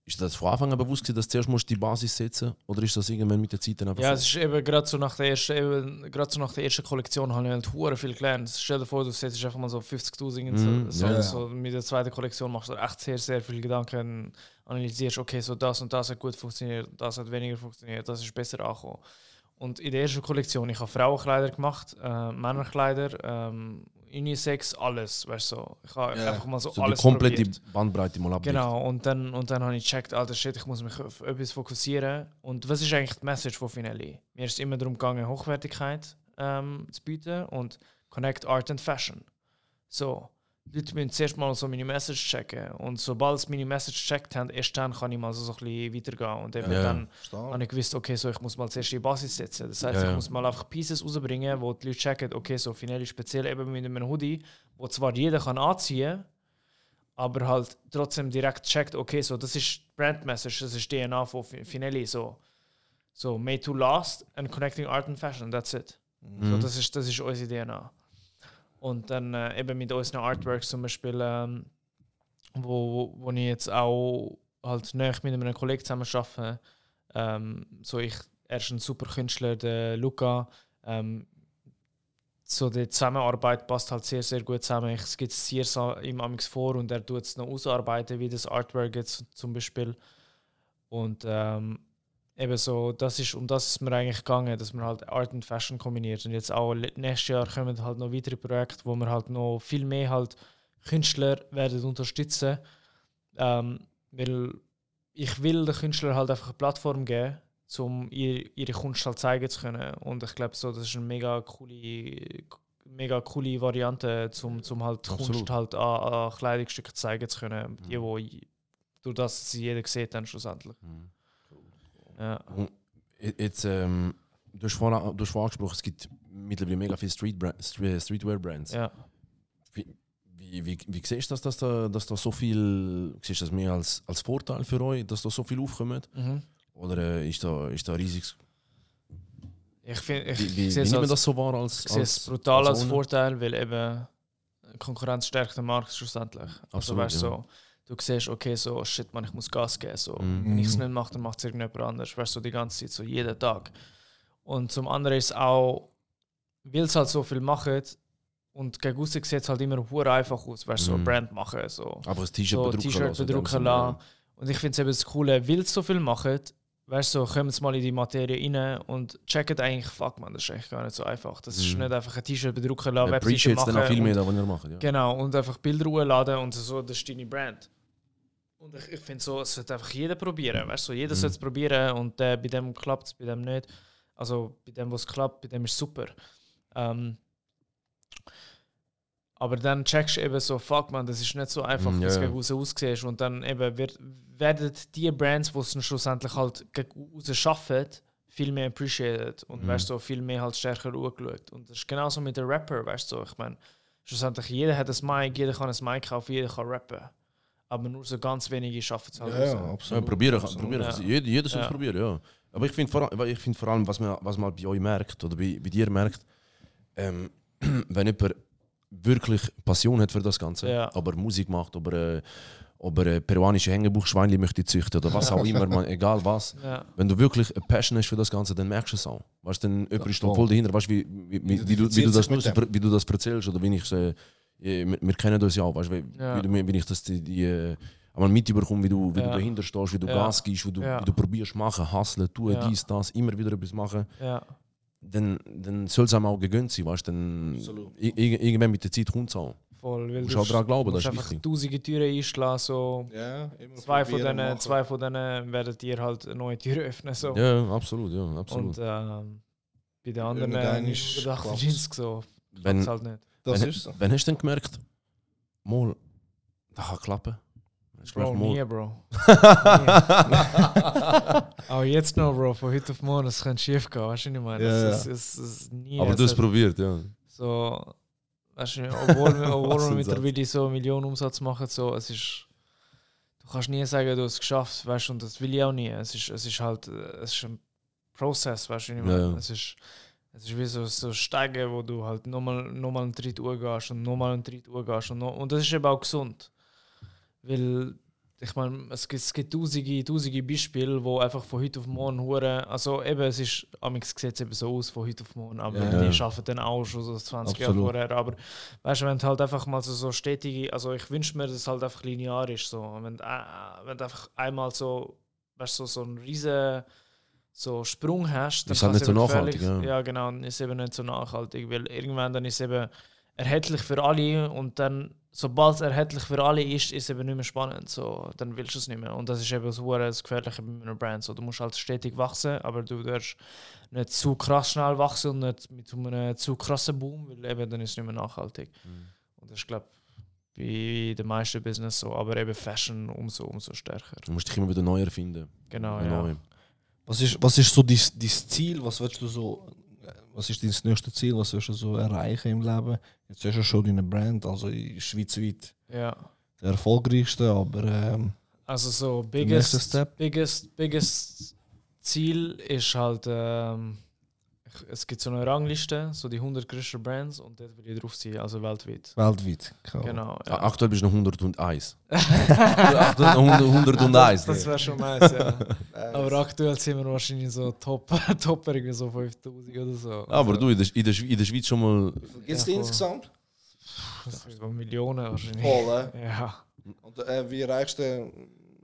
Ist das von Anfang an bewusst gewesen, dass du zuerst musst die Basis setzen oder ist das irgendwann mit der Zeit dann einfach Ja, so? es ist eben gerade so nach der ersten, eben, gerade so nach der ersten Kollektion habe ich halt hure viel gelernt. Stell dir vor, du setzt einfach mal so 50.000 in so, Mhm, so, ja, ja. mit der zweiten Kollektion machst du echt sehr, sehr viele Gedanken, analysierst, okay, so das und das hat gut funktioniert, das hat weniger funktioniert, das ist besser angekommen. Und in der ersten Kollektion, ich habe Frauenkleider gemacht, äh, Männerkleider, ähm, Unisex, alles, weißt du, so. Ich habe Ja. einfach mal so, so die alles komplette probiert. Bandbreite mal abdeckt. Genau, und dann, und dann habe ich gecheckt, alter Shit, ich muss mich auf etwas fokussieren. Und was ist eigentlich die Message von Finelli? Mir ist immer darum gegangen, Hochwertigkeit ähm, zu bieten und Connect Art and Fashion. So, die Leute müssen zuerst mal so meine Message checken. Und sobald sie meine Message gecheckt haben, erst dann kann ich mal so, so ein bisschen weitergehen. Und eben Ja, ja. dann habe ich gewusst, okay, so ich muss mal zuerst die Basis setzen. Das heißt, Ja, ich ja. muss mal einfach Pieces rausbringen, wo die Leute checken, okay, so Finelli speziell eben mit einem Hoodie, wo zwar jeder kann anziehen aber halt trotzdem direkt checkt, okay, so das ist Brand Message, das ist DNA von Fi- Finelli, so. So, made to last and connecting art and fashion, that's it. So, Mhm. das, ist, das ist unsere DNA. Und dann äh, eben mit unseren Artworks zum Beispiel, ähm, wo, wo ich jetzt auch halt näher mit einem Kollegen zusammen arbeite. Ähm, so ich, er ist ein super Künstler, der Luca. Ähm, so die Zusammenarbeit passt halt sehr, sehr gut zusammen. Ich skizziere es ihm amigs vor und er tut es noch ausarbeiten, wie das Artwork jetzt zum Beispiel. Und ähm, eben so, das ist, um das ist mir eigentlich gegangen, dass man halt Art und Fashion kombiniert. Und jetzt auch nächstes Jahr kommen halt noch weitere Projekte, wo wir halt noch viel mehr halt Künstler werden unterstützen. Ähm, weil ich will den Künstlern halt einfach eine Plattform geben, um ihr, ihre Kunst halt zeigen zu können. Und ich glaube, so, das ist eine mega coole, mega coole Variante, um zum halt Absolut. Kunst halt an, an Kleidungsstücke zeigen zu können, die, wo durch das sie jeder sieht dann schlussendlich. Mhm. Ja. Jetzt, ähm, du hast vorhin du hast vorhin angesprochen, es gibt mittlerweile mega viele Street Stre- Streetwear-Brands. ja. Wie, wie, wie siehst du das, dass da, dass da so viel, siehst du das mehr als, als Vorteil für euch, dass da so viel aufkommt? Mhm. Oder äh, ist da, ist da riesig? Ich, find, ich Wie, wie, wie sehe es als, das so wahr als, ich sehe es brutal als, Owner? Vorteil, weil eben Konkurrenz stärkt den Markt schlussendlich. Also Absolut, weißt, ja. so, du siehst, okay, so shit, man, ich muss Gas geben. So. Mhm. Wenn ich es nicht mache, dann macht es irgendjemand anders. Weißt du, so die ganze Zeit, so jeden Tag. Und zum anderen ist auch, weil es halt so viel machen und gegen aussen sieht es halt immer hure einfach aus, weißt du, so Mhm. Brand machen. So. Aber ein T-Shirt so bedrucken bedrucken lassen. Und ich finde es eben das Coole, weil es so viel machen, weißt du, so, kommen jetzt mal in die Materie rein und checken eigentlich, fuck man, das ist eigentlich gar nicht so einfach. Das ist Mhm. nicht einfach ein T-Shirt bedrucken lassen, Webseite Appreciates dann auch machen viel mehr, was ihr macht. Ja. Genau, und einfach Bilder hochladen und so, das ist deine Brand. Und ich, ich finde so, es sollte einfach jeder probieren, weißt du, jeder Mhm. sollte es probieren und äh, bei dem klappt es, bei dem nicht. Also bei dem, was klappt, bei dem ist es super. Ähm, aber dann checkst du eben so, fuck man, das ist nicht so einfach, Mm, wie ja, es gegen raus aussieht. Und dann eben wird, werden die Brands, die es dann schlussendlich halt gegen raus schaffen, viel mehr appreciated und Mhm. weißt so viel mehr halt stärker angeschaut. Und das ist genauso mit den Rapper, weißt du, so. ich meine, schlussendlich jeder hat ein Mic, jeder kann ein Mic kaufen, jeder kann rappen. Aber nur so ganz wenige schaffen es halt Ja, ja, raus. Ja, absolut. probieren, Absolut. probieren. Ja. Jeder, jeder soll es Ja. probieren, ja. Aber ich finde vor, ich find vor allem, was man, was man bei euch merkt, oder bei, bei dir merkt, ähm, wenn jemand wirklich Passion hat für das Ganze, Ja. aber Musik macht, ob er, äh, ob er äh, peruanische Hängebuchschweinchen möchte züchten oder was auch immer, man, egal was. Ja, Wenn du wirklich eine Passion hast für das Ganze, dann merkst du es auch. Weißt du, dann jemand ist voll. dahinter, weißt du, wie, wie, wie, wie, du, wie, du das, wie du das erzählst oder wie ich äh, wir, wir kennen das ja auch, weißt du, wie, Ja. wie, du- wie ich das die, die äh, einmal mitbekomme, wie du, wie Ja. du dahinter stehst, wie du Ja. Gas gibst, wie du, Ja. wie du probierst machen, hustlen, tun, Ja. dies, das, immer wieder etwas machen, ja, dann, dann soll es einem auch gegönnt sein, weißt du, dann irgendwann mit der Zeit kommt es auch. voll. Weil Du musst auch daran glauben, das musst ist einfach wichtig. tausende Türen einschlagen, so. Ja, immer Zwei von, denen, zwei von denen werden dir halt eine neue Tür öffnen. So. Ja, absolut, ja, absolut. Und ähm, bei den anderen äh, ist- 98 so. Wenn- Wenn, halt nicht. Das wenn, ist so. Wann hast du denn gemerkt, mal, das kann klappen? Bro, gemerkt, nie, mal- Bro. Aber jetzt noch, Bro, von heute auf morgen, es könnte schief gehen, weißt du, was ich meine? Ja, ja. ist, es ist nie. Aber du hast es probiert, ja. so, weißt du, obwohl, wir- obwohl Was wir mittlerweile so einen Millionen Umsatz machen, so, es ist. Du kannst nie sagen, du hast es geschafft, weißt du, und das will ich auch nie. Es ist, es ist halt, äh, es ist ein Prozess, weißt du, was ich meine? Ja, ja. Es ist. Es ist wie so, so Steigen, wo du halt nochmal noch mal einen Tritt gehst und nochmal einen Tritt gehst. Und, noch, und das ist eben auch gesund. Weil, ich meine, es gibt, es gibt tausende, tausende Beispiele, wo einfach von heute auf morgen hure Also eben, es ist, amix sieht es eben so aus von heute auf morgen, aber Ja, die arbeiten dann auch schon so 20 Jahre vorher. Aber weißt du, wenn du halt einfach mal so, so stetige, also ich wünsche mir, dass es halt einfach linear ist. So. Wenn, äh, wenn du einfach einmal so, weißt du, so, so einen riesen so Sprung hast, Ist halt nicht so nachhaltig, gefährlich- ja. Ja, genau, dann ist es eben nicht so nachhaltig, weil irgendwann dann ist es eben erhältlich für alle und dann, sobald es erhältlich für alle ist, ist es eben nicht mehr spannend. So, dann willst du es nicht mehr. Und das ist eben so das Gefährliche bei einer Brand. So, du musst halt stetig wachsen, aber du darfst nicht zu krass schnell wachsen und nicht mit so einem zu krassen Boom, weil eben dann ist es nicht mehr nachhaltig. Und das ist, glaube ich, bei den meisten Business so, aber eben Fashion umso, umso stärker. Du musst dich immer wieder neu erfinden. Genau, Neu. Was ist, was ist so dein, dein Ziel? Was willst du so, was ist dein nächstes Ziel? Was willst du so erreichen im Leben? Jetzt hast du schon deine Brand, also in schweizweit ja. der erfolgreichste, aber ähm, Also so biggest, Step? biggest, biggest Ziel ist halt, ähm, es gibt so eine Rangliste, so die 100 größten Brands und dort will ich drauf sein, also weltweit. weltweit. Cool. Genau. Ah, Ja. Aktuell bist du noch 101. Aktuell 101. das wäre schon nice, ja. Aber aktuell sind wir wahrscheinlich so top, top irgendwie so 5000 oder so. Aber du, in der, in, der, in der Schweiz schon mal. Gibt es Ja, die insgesamt? Das sind Millionen wahrscheinlich. Voll, äh? Ja. Und äh, wie erreichst du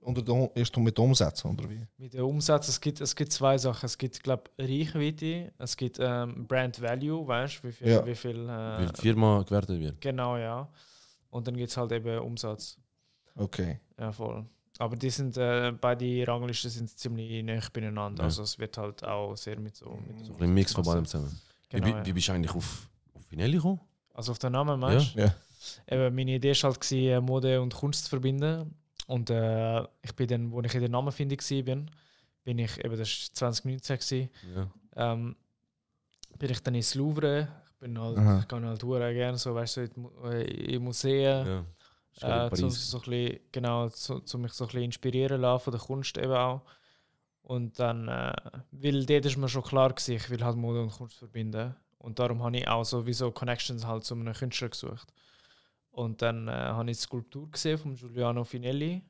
unter der, erst mit Umsätzen, oder wie? Mit dem Umsatz, es gibt, es gibt zwei Sachen. Es gibt, glaube Reichweite, es gibt ähm, Brand Value, weißt du, wie viel, Ja. wie viel äh, die Firma gewertet wird. genau, ja. Und dann gibt es halt eben Umsatz. Okay. Ja, voll. Aber die sind, äh, beide Ranglisten sind ziemlich nah beieinander. Ja. Also es wird halt auch sehr mit so... Mit So ein Mix von beidem zusammen. Genau, wie, ja. wie bist du eigentlich auf, auf Finelli gekommen? Also auf den Namen meinst du? Ja. Eben, meine Idee war halt, gewesen, Mode und Kunst zu verbinden. Und äh, ich bin dann, wo ich in der Namenfindung war, bin, bin ich, eben, das war 2019, gewesen, Ja. ähm, bin ich dann ins Louvre. Ich bin halt, Aha. ich gehe halt hure gerne so, weißt du, in, äh, in Museen. ja. Äh, zum, so ein bisschen, genau, zu, zu mich so ein bisschen inspirieren lassen von der Kunst eben auch. Und dann, äh, weil dort ist mir schon klar gewesen, ich will halt Mode und Kunst verbinden. Und darum habe ich auch sowieso Connections halt zu einem Künstler gesucht. Und dann äh, habe ich die Skulptur gesehen von Giuliano Finelli.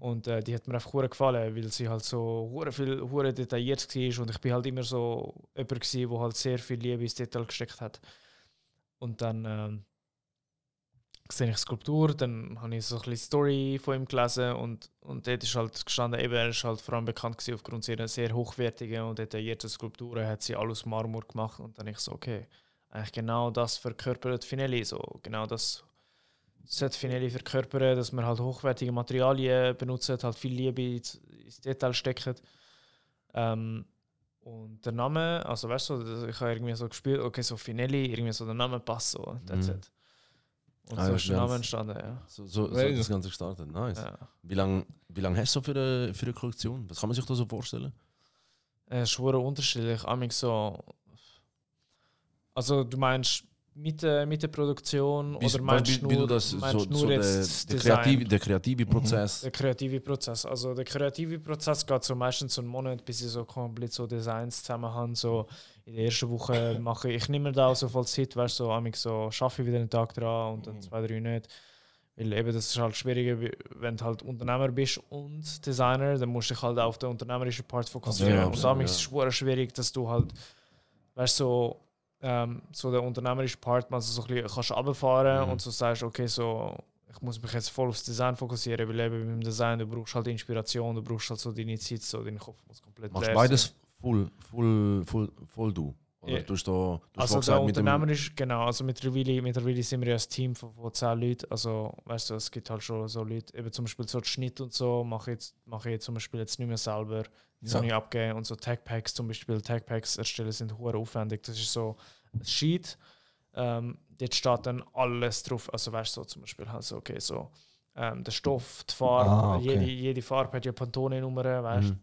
Und äh, die hat mir einfach hure gefallen, weil sie halt so hure viel hure detailliert war. Und ich bin halt immer so jemand wo halt sehr viel Liebe ins Detail gesteckt hat. Und dann ähm, sehe ich Skulptur, dann habe ich so ein bisschen Story von ihm gelesen. Und, und dort ist halt gestanden, eben, er ist halt vor allem bekannt gewesen aufgrund seiner sehr hochwertigen und detaillierten Skulpturen, hat sie alles aus Marmor gemacht. Und dann ich so, okay, eigentlich genau das verkörpert Finelli, so genau das sollte Finelli verkörpern, dass man halt hochwertige Materialien benutzt, halt viel Liebe ins, Detail steckt. Ähm, und der Name, also weißt du, ich habe irgendwie so gespürt, okay, so Finelli, irgendwie so der Name passt so, that's Mhm. it. Und Ah, so ist der Name entstanden, ja. So, so, so hat das Ganze gestartet. Nice. ja. Wie lange wie lang hast du für eine, für eine Kollektion? Was kann man sich da so vorstellen? Es ist schwer unterschiedlich. Amig so. Also du meinst mit der, mit der Produktion Wie, oder meinst wie, wie nur, das meinst so, nur so der, jetzt der, das kreative, der kreative Prozess. Der kreative Prozess. Also der kreative Prozess geht so meistens so einen Monat, bis ich so komplett so Designs zusammen habe. So in der ersten Woche mache ich, ich nehme mir da auch so voll Zeit, weißt du, so, amig so schaffe ich wieder einen Tag dran und dann zwei, drei nicht. Weil eben das ist halt schwieriger, wie- wenn du halt Unternehmer bist und Designer, dann musst du dich halt auf den unternehmerischen Part fokussieren. Ja, und damit ja. ist es schwierig, dass du halt, weißt du, so, ähm, so der unternehmerische Part mal so ein bisschen kannst runterfahren Mhm. und so sagst, okay, so, ich muss mich jetzt voll aufs Design fokussieren, weil eben beim Design, du brauchst halt Inspiration, du brauchst halt so deine Zeit, so dein Kopf muss komplett Machst beides sein. voll, voll, voll, voll du? Oder Ja. du hast da, du Also der gesagt, mit dem, Unternehmer ist, genau, also mittlerweile, mittlerweile sind wir ja ein Team von, von 10 Leuten, also weißt du, es gibt halt schon so Leute, eben zum Beispiel so Schnitt und so, mache ich, jetzt- mache ich zum Beispiel jetzt nicht mehr selber, das Ja. habe ich abgegeben und so Tagpacks zum Beispiel, Tagpacks erstellen sind hoher aufwendig, das ist so ein Sheet, ähm, dort steht dann alles drauf, also weißt du, so zum Beispiel halt so, okay, so ähm, der Stoff, die Farbe, Ah, okay. jede, jede Farbe hat ja Pantone-Nummer, weißt du, Mhm.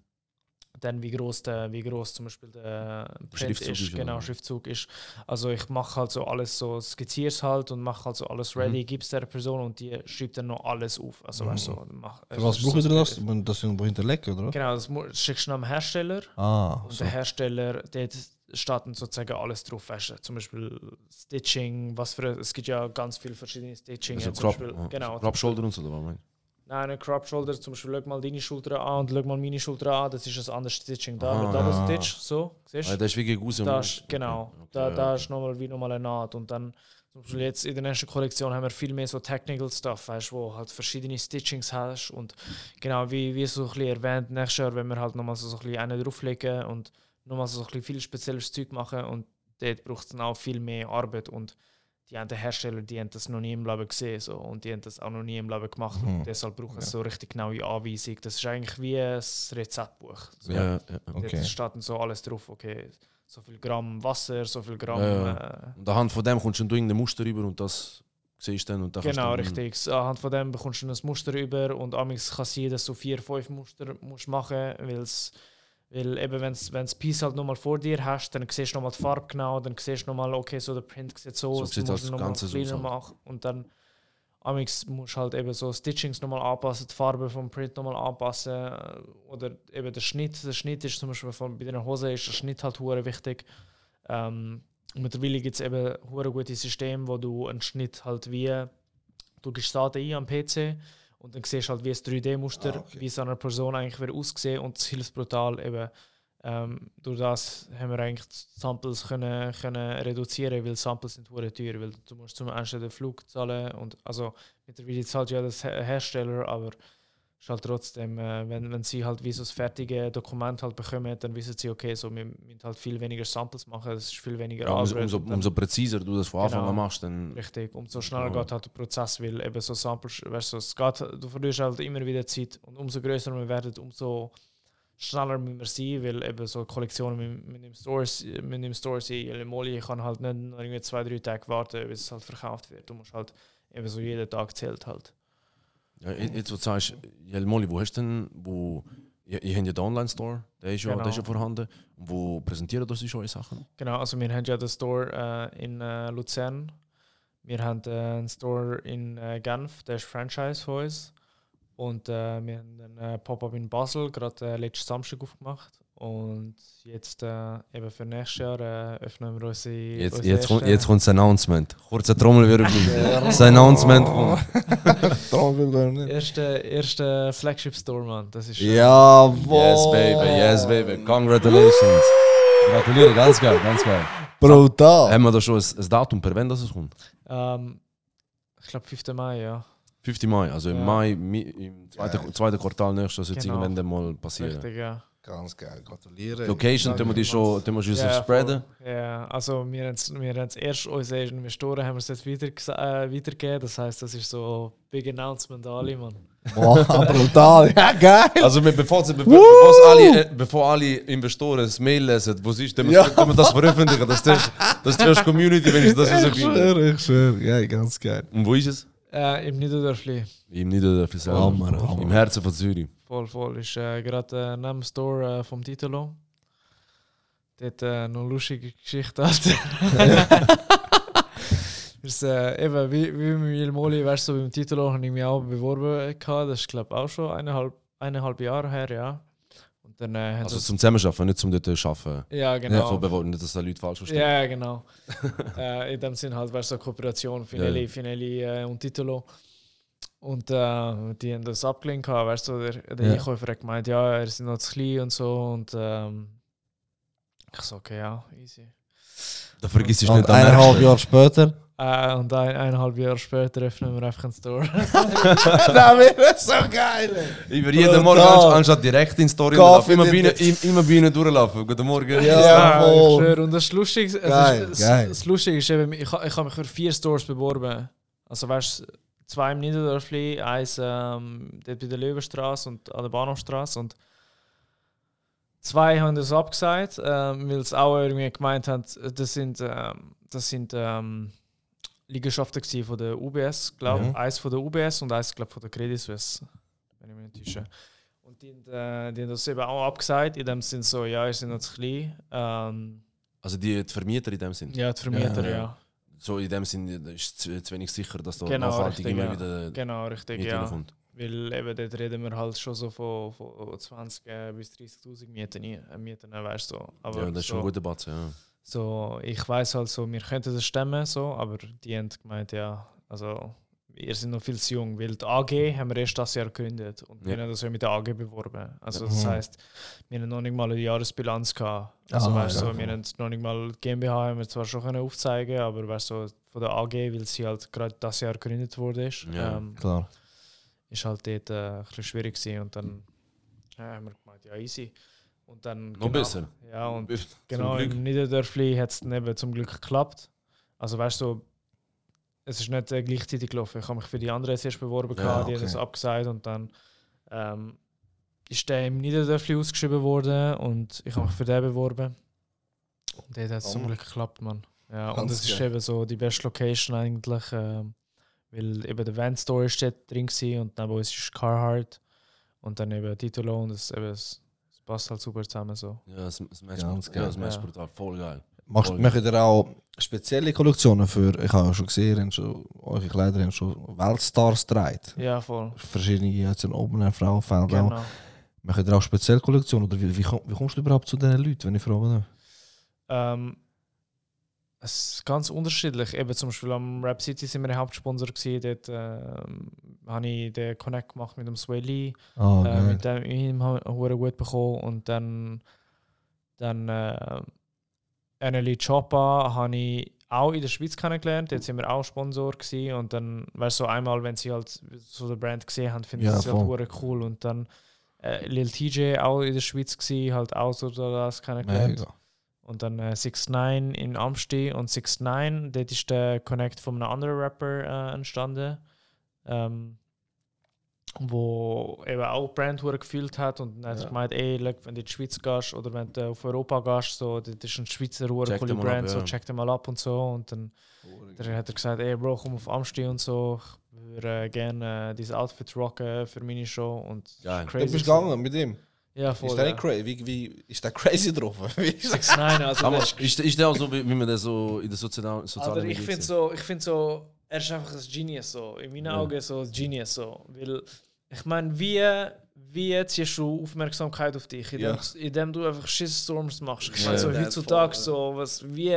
Dann wie groß der, wie groß zum Beispiel der Print Schriftzug ist, ist, genau oder? Schriftzug ist. Also ich mache halt so alles so, skizziere es halt und mache halt so alles ready, Mhm. gib's der Person und die schreibt dann noch alles auf. Also weißt du, so, mach, Für was ist brauchen so- Sie das? Man das irgendwo hinterlegen, oder? Genau, das schickst du noch am Hersteller Ah, und so. der Hersteller, dort steht dann sozusagen alles drauf. Weißt du? Zum Beispiel Stitching, was für es gibt ja ganz viele verschiedene Stitching. Also zum Crop, Beispiel, ja, genau, Crop Shoulder und so, oder was meinst Nein, eine Crop Shoulder, zum Beispiel, schau mal deine Schulter an und schau mal meine Schulter an, das ist ein anderes Stitching. Da Ah. Double Stitch, so, siehst du? Ah, das ist wirklich gut. da ist, genau, Okay, da, da ist nochmal wie nochmal eine Naht. Und dann, zum Beispiel jetzt in der nächsten Kollektion haben wir viel mehr so Technical Stuff, weißt, wo halt verschiedene Stitchings hast. Und genau, wie, wie so ein bisschen erwähnt, nächstes Jahr, wenn wir halt nochmal so, so ein bisschen einen drauflegen und nochmal so ein bisschen viel spezielles Zeug machen. Und dort braucht es dann auch viel mehr Arbeit. Und die haben Hersteller, die haben das noch nie im Leben gesehen so, und die haben das auch noch nie im Leben gemacht. Mhm. Und deshalb braucht es Ja. so richtig genaue Anweisung. Das ist eigentlich wie ein Rezeptbuch. So. Ja, ja. Okay. Dort steht dann so alles drauf, okay, so viel Gramm Wasser, so viel Gramm. Ja, Äh, Und anhand von dem kommst du dann irgendein Muster rüber und das siehst du dann. Und dann genau, richtig. So, Anhand von dem bekommst du ein Muster über und amigs kann es sein, dass du vier, fünf Muster musst machen musst, weil eben, wenn du das Piece halt nochmal vor dir hast, dann siehst du nochmal die Farbe genau, dann siehst du nochmal, okay, so der Print sieht so So aus, du musst ihn nochmal kleiner machen und dann Amix musst du halt eben so Stitchings nochmal anpassen, die Farbe vom Print nochmal anpassen äh, oder eben der Schnitt. Der Schnitt ist zum Beispiel von, bei einer Hose ist der Schnitt halt hure wichtig. Ähm, mittlerweile gibt es eben hure gute Systeme, wo du einen Schnitt halt wie du gibst Daten ein am PC und dann siehst du halt wie ein 3D-Muster, Ah, okay. wie es an einer Person eigentlich würde aussehen und es hilft brutal eben ähm, durch das haben wir eigentlich die Samples können, können reduzieren, weil Samples sind hure teuer, weil du musst zum einen den Flug zahlen und also mittlerweile zahlt ja das Her- Hersteller, aber ist halt trotzdem, äh, wenn, wenn sie halt wie so das fertige Dokument halt bekommen, dann wissen sie, okay, so wir müssen halt viel weniger Samples machen, das ist viel weniger ja, umso, Arbeit umso, dann- umso präziser du das von Anfang Genau. an machst, dann. Richtig, umso schneller Ja. geht halt der Prozess, weil eben so Samples, weißt du, es geht, du verlierst halt immer wieder Zeit und umso größer wir werden, umso schneller müssen wir sein, weil eben so Kollektionen mit, mit dem Store, mit dem Store sein, weil Molly kann halt nicht noch irgendwie zwei, drei Tage warten, bis es halt verkauft wird. Du musst halt eben so jeden Tag zählt halt. Ja, jetzt, wo du sagst, Jel Molly, wo hast du denn, wo, ihr, ihr habt ja den Online-Store, der ist ja, der ist ja Genau. vorhanden. Und wo präsentieren das schon Sachen? Genau, also wir haben ja den Store äh, in äh, Luzern. Wir haben äh, einen Store in äh, Genf, der ist Franchise von uns. Und äh, wir haben einen äh, Pop-Up in Basel, gerade letzten Samstag aufgemacht. Und jetzt äh, eben für nächstes Jahr äh, öffnen wir unsere. Jetzt, unsere jetzt, kommt, jetzt kommt das Announcement. Kurzer Trommelwirbel. das Announcement kommt. Darum will er nicht. Erste, erste Flagship Store, Mann. Das ist Jawohl! Yes, baby, yes, baby. Congratulations. Gratuliere, ganz geil, ganz geil. Brutal! Haben wir da schon ein, ein Datum, per wann das es kommt? Ähm, Ich glaube 5. Mai, ja. 5. Mai, also im Ja. Mai, im zweiten, zweiten Quartal nächstes, soll es Genau. irgendwann mal passieren. Richtig, ja. Ganz geil, gratuliere. Location, tun wir die schon, tun wir schon Ja, spreaden. Ja, also wir haben es wir haben's erst unseren Investoren haben wir es jetzt weiter, äh, weitergegeben. Das heisst, das ist so Big Announcement an alle, Mann. Boah, brutal, ja geil. Also bevor, sie, bevor, bevor, alle, äh, bevor alle Investoren das Mail lesen, wo sie ist, wir, Ja. tun wir das veröffentlichen, dass die, dass die erste Community wenigstens das Ich rausfindet. schwöre, ich schwöre, geil, ganz geil. Und wo ist es? Äh, Im Niederdörfli. Im Niederdörfli selber. Hammer, Hammer. Im Herzen von Zürich. Voll, voll. Ist äh, gerade äh, neben dem Store äh, vom Titolo. Dort äh, noch eine lustige Geschichte. Alter. ist, äh, eben, wie, wie mit Ilmoli, weißt du, so beim Titolo habe ich mich auch beworben. Gehabt. Das ist, glaube ich, auch schon eineinhalb, eineinhalb Jahre her, ja. Und dann äh, Also zum Zusammenarbeiten, nicht zum dort arbeiten. Ja, Ja. genau. So beworben, nicht, dass da Leute falsch verstehen. Ja, ja, genau. äh, in dem Sinn halt, weißt du, so Kooperation, Finelli, Ja. Finelli äh, und Titolo. Und äh, die haben das abgelehnt, weißt du, der, der Ja. Einkäufer hat gemeint, ja, er ist noch zu klein und so. Und ähm, ich so, okay, ja, easy. Da vergisst du nicht am eineinhalb. Jahre später. Äh, und ein, eineinhalb Jahre später öffnen wir einfach einen Store. das wäre so geil. Über jeden. Morgen, anst- anstatt direkt in die Story laufen, immer im- immer bei ihnen durchlaufen. Guten Morgen. Ja. ich voll. Und das Lustige, es Geil, ist, geil. Das, das Lustige ist eben, ich, ich habe mich für vier Stores beworben. Also weißt du, zwei im Niederdörfli, eins ähm, dort bei der Löwenstraße und an der Bahnhofstraße und zwei haben das abgesagt, ähm, weil sie auch irgendwie gemeint haben, das sind, ähm, das sind ähm, Liegenschaften von der UBS, glaube Mhm. Eins von der UBS und eins, glaube von der Credit Suisse, wenn ich mich nicht täusche. Und die, haben, äh, die haben das eben auch abgesagt, in dem Sinn so, ja, ihr seid noch zu klein. Ähm, Also die, die Vermieter in dem Sinn. ja, die Vermieter, Ja, ja. ja. So in dem Sinn ist es zu wenig sicher, dass da Genau, nachhaltig richtig, immer wieder Genau, richtig, Miete ja. kommt. Weil eben dort reden wir halt schon so von, von 20 äh, bis 30.000 Mieten, äh, Mieten weißt du. So. Aber Ja, das ist schon so, ein guter Batzen, ja. so, ich weiß halt so, wir könnten das stemmen, so, aber die haben gemeint, ja, also wir sind noch viel zu jung, weil die AG haben wir erst das Jahr gegründet und wir Ja. haben das ja mit der AG beworben. Also das Mhm. heisst, wir haben noch nicht mal eine Jahresbilanz gehabt. Also Ah, weißt du, ja. so, wir haben noch nicht mal GmbH haben wir zwar schon können aufzeigen, aber weißt du, so, von der AG, weil sie halt gerade das Jahr gegründet wurde, ist, Ja. ähm, Klar. ist halt dort äh, ein bisschen schwierig gewesen. und dann ja, haben wir gemeint, ja easy. Und dann Noch besser. Ja, und genau im Niederdörfli hat es dann eben zum Glück geklappt. Also weißt du, es ist nicht äh, gleichzeitig gelaufen. Ich habe mich für die anderen zuerst beworben, Ja, gehabt, die okay. haben das abgesagt und dann ähm, ist der im Niederdörfli ausgeschrieben worden und ich habe mich für den beworben. Und dort hat es zum Oh. Glück geklappt, Mann. Ja, und es ist eben so die beste Location eigentlich, ähm, weil eben der Van Store ist dort drin und neben uns ist Carhartt und dann eben Titolo und es, eben, es, es passt halt super zusammen so. Ja, das, das Match, Ganz ja, das Match Ja. brutal, voll geil. Machst, macht ihr auch spezielle Kollektionen für, ich habe ja schon gesehen, schon, eure Kleider haben schon Weltstars getragen. Ja, voll. Verschiedene, jetzt in oben ein Frauenfeld auch. Genau. Macht ihr auch spezielle Kollektionen? Oder wie, wie, wie kommst du überhaupt zu diesen Leuten, wenn ich frage? Ähm, es ist ganz unterschiedlich. Eben zum Beispiel am Rap City sind wir der Hauptsponsor gewesen. Dort ähm, habe ich den Connect gemacht mit dem Sway Lee. Ah, äh, mit dem ich gut bekommen. Und dann, dann äh, Anneli Choppa habe ich auch in der Schweiz kennengelernt. Jetzt sind wir auch Sponsor gewesen. Und dann, weißt du, so einmal, wenn sie halt so der Brand gesehen haben, finde ich Ja, das halt voll. hure cool. Und dann äh, Lil TJ auch in der Schweiz gewesen, halt auch so das kennengelernt. Mega. Und dann äh, 6 9 in Amsti und 6 9 dort ist der Connect von einem anderen Rapper äh, entstanden. Ähm, wo eben auch Brand gefühlt hat und dann hat er Ja. gemeint, ey, look, wenn du in die Schweiz gehst oder wenn du auf Europa gehst, so, das ist ein Schweizer hure Check coole mal ab, Brand, so ja. check den mal ab und so. Und dann dann hat er gesagt, ey Bro, komm auf Amsti und so, ich würde äh, gerne äh, dieses Outfit rocken für meine Show. Und ist Geil. Du crazy bist gegangen mit ihm. Ja, voll. ist der ja. nicht crazy? Wie, wie, ist der crazy drauf? Wie ist das? 6 9 also Aber ist ist, der auch so, wie, wie man das so in den sozialen, sozialen ich finde so, ich finde so, er ist einfach ein Genius so. In meinen Ja. Augen so ein Genius so. Weil, ich meine, wie, wie ziehst du Aufmerksamkeit auf dich, indem, indem du einfach Shitstorms machst? Ich meine, Ja. so Ja, heutzutage so, was, wie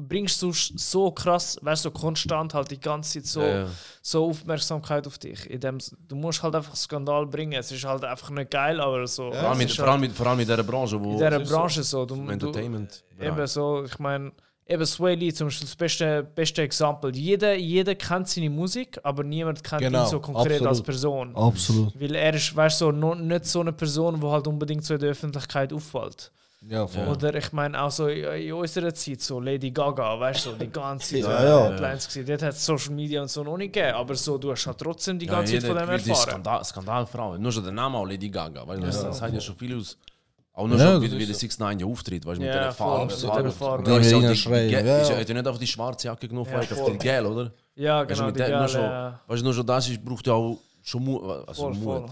bringst du so krass, weißt du, so konstant halt die ganze Zeit so, Ja, ja. so Aufmerksamkeit auf dich. Indem, du musst halt einfach Skandal bringen. Es ist halt einfach nicht geil, aber so. Vor, allem es mit, ist vor, halt allem mit, vor allem in dieser Branche, wo in dieser es ist so- Branche so. Du, im du, Entertainment. Eben so, ich meine, eben Sway Lee zum Beispiel das beste, beste Exempel. Jeder, jeder kennt seine Musik, aber niemand kennt Genau, ihn so konkret als absolut. Person. Absolut. Weil er ist, weißt du, so, no, nicht so eine Person, die halt unbedingt so in der Öffentlichkeit auffällt. Ja, voll. Oder ich meine auch so in unserer Zeit, so Lady Gaga, weißt du, so die ganze Zeit Ja, so ja. Headlines gewesen. Dort hat es Social Media und so noch nicht gegeben, aber so, du hast halt trotzdem die Ja, ganze Zeit jeder von dem erfahren. Skandal, Skandalfrau. Nur schon der Name auch Lady Gaga. Weißt, du, das, das sagt ja schon viel aus. Auch nur Ja, schon, wie, der so. 6 9 ja auftritt. Weißt, du, mit Ja, der voll, Farbe. mit Farbe. der Farbe. Und ist ja schreien, ja. ist hat nicht auf die schwarze Jacke genommen, Ja, auf voll. die Gel, oder? Ja, Weißt du, genau, mit die der, nur Gale, schon, ja. weißt du, nur schon das ist, braucht ja auch schon Mut. Also Voll, voll. Mut.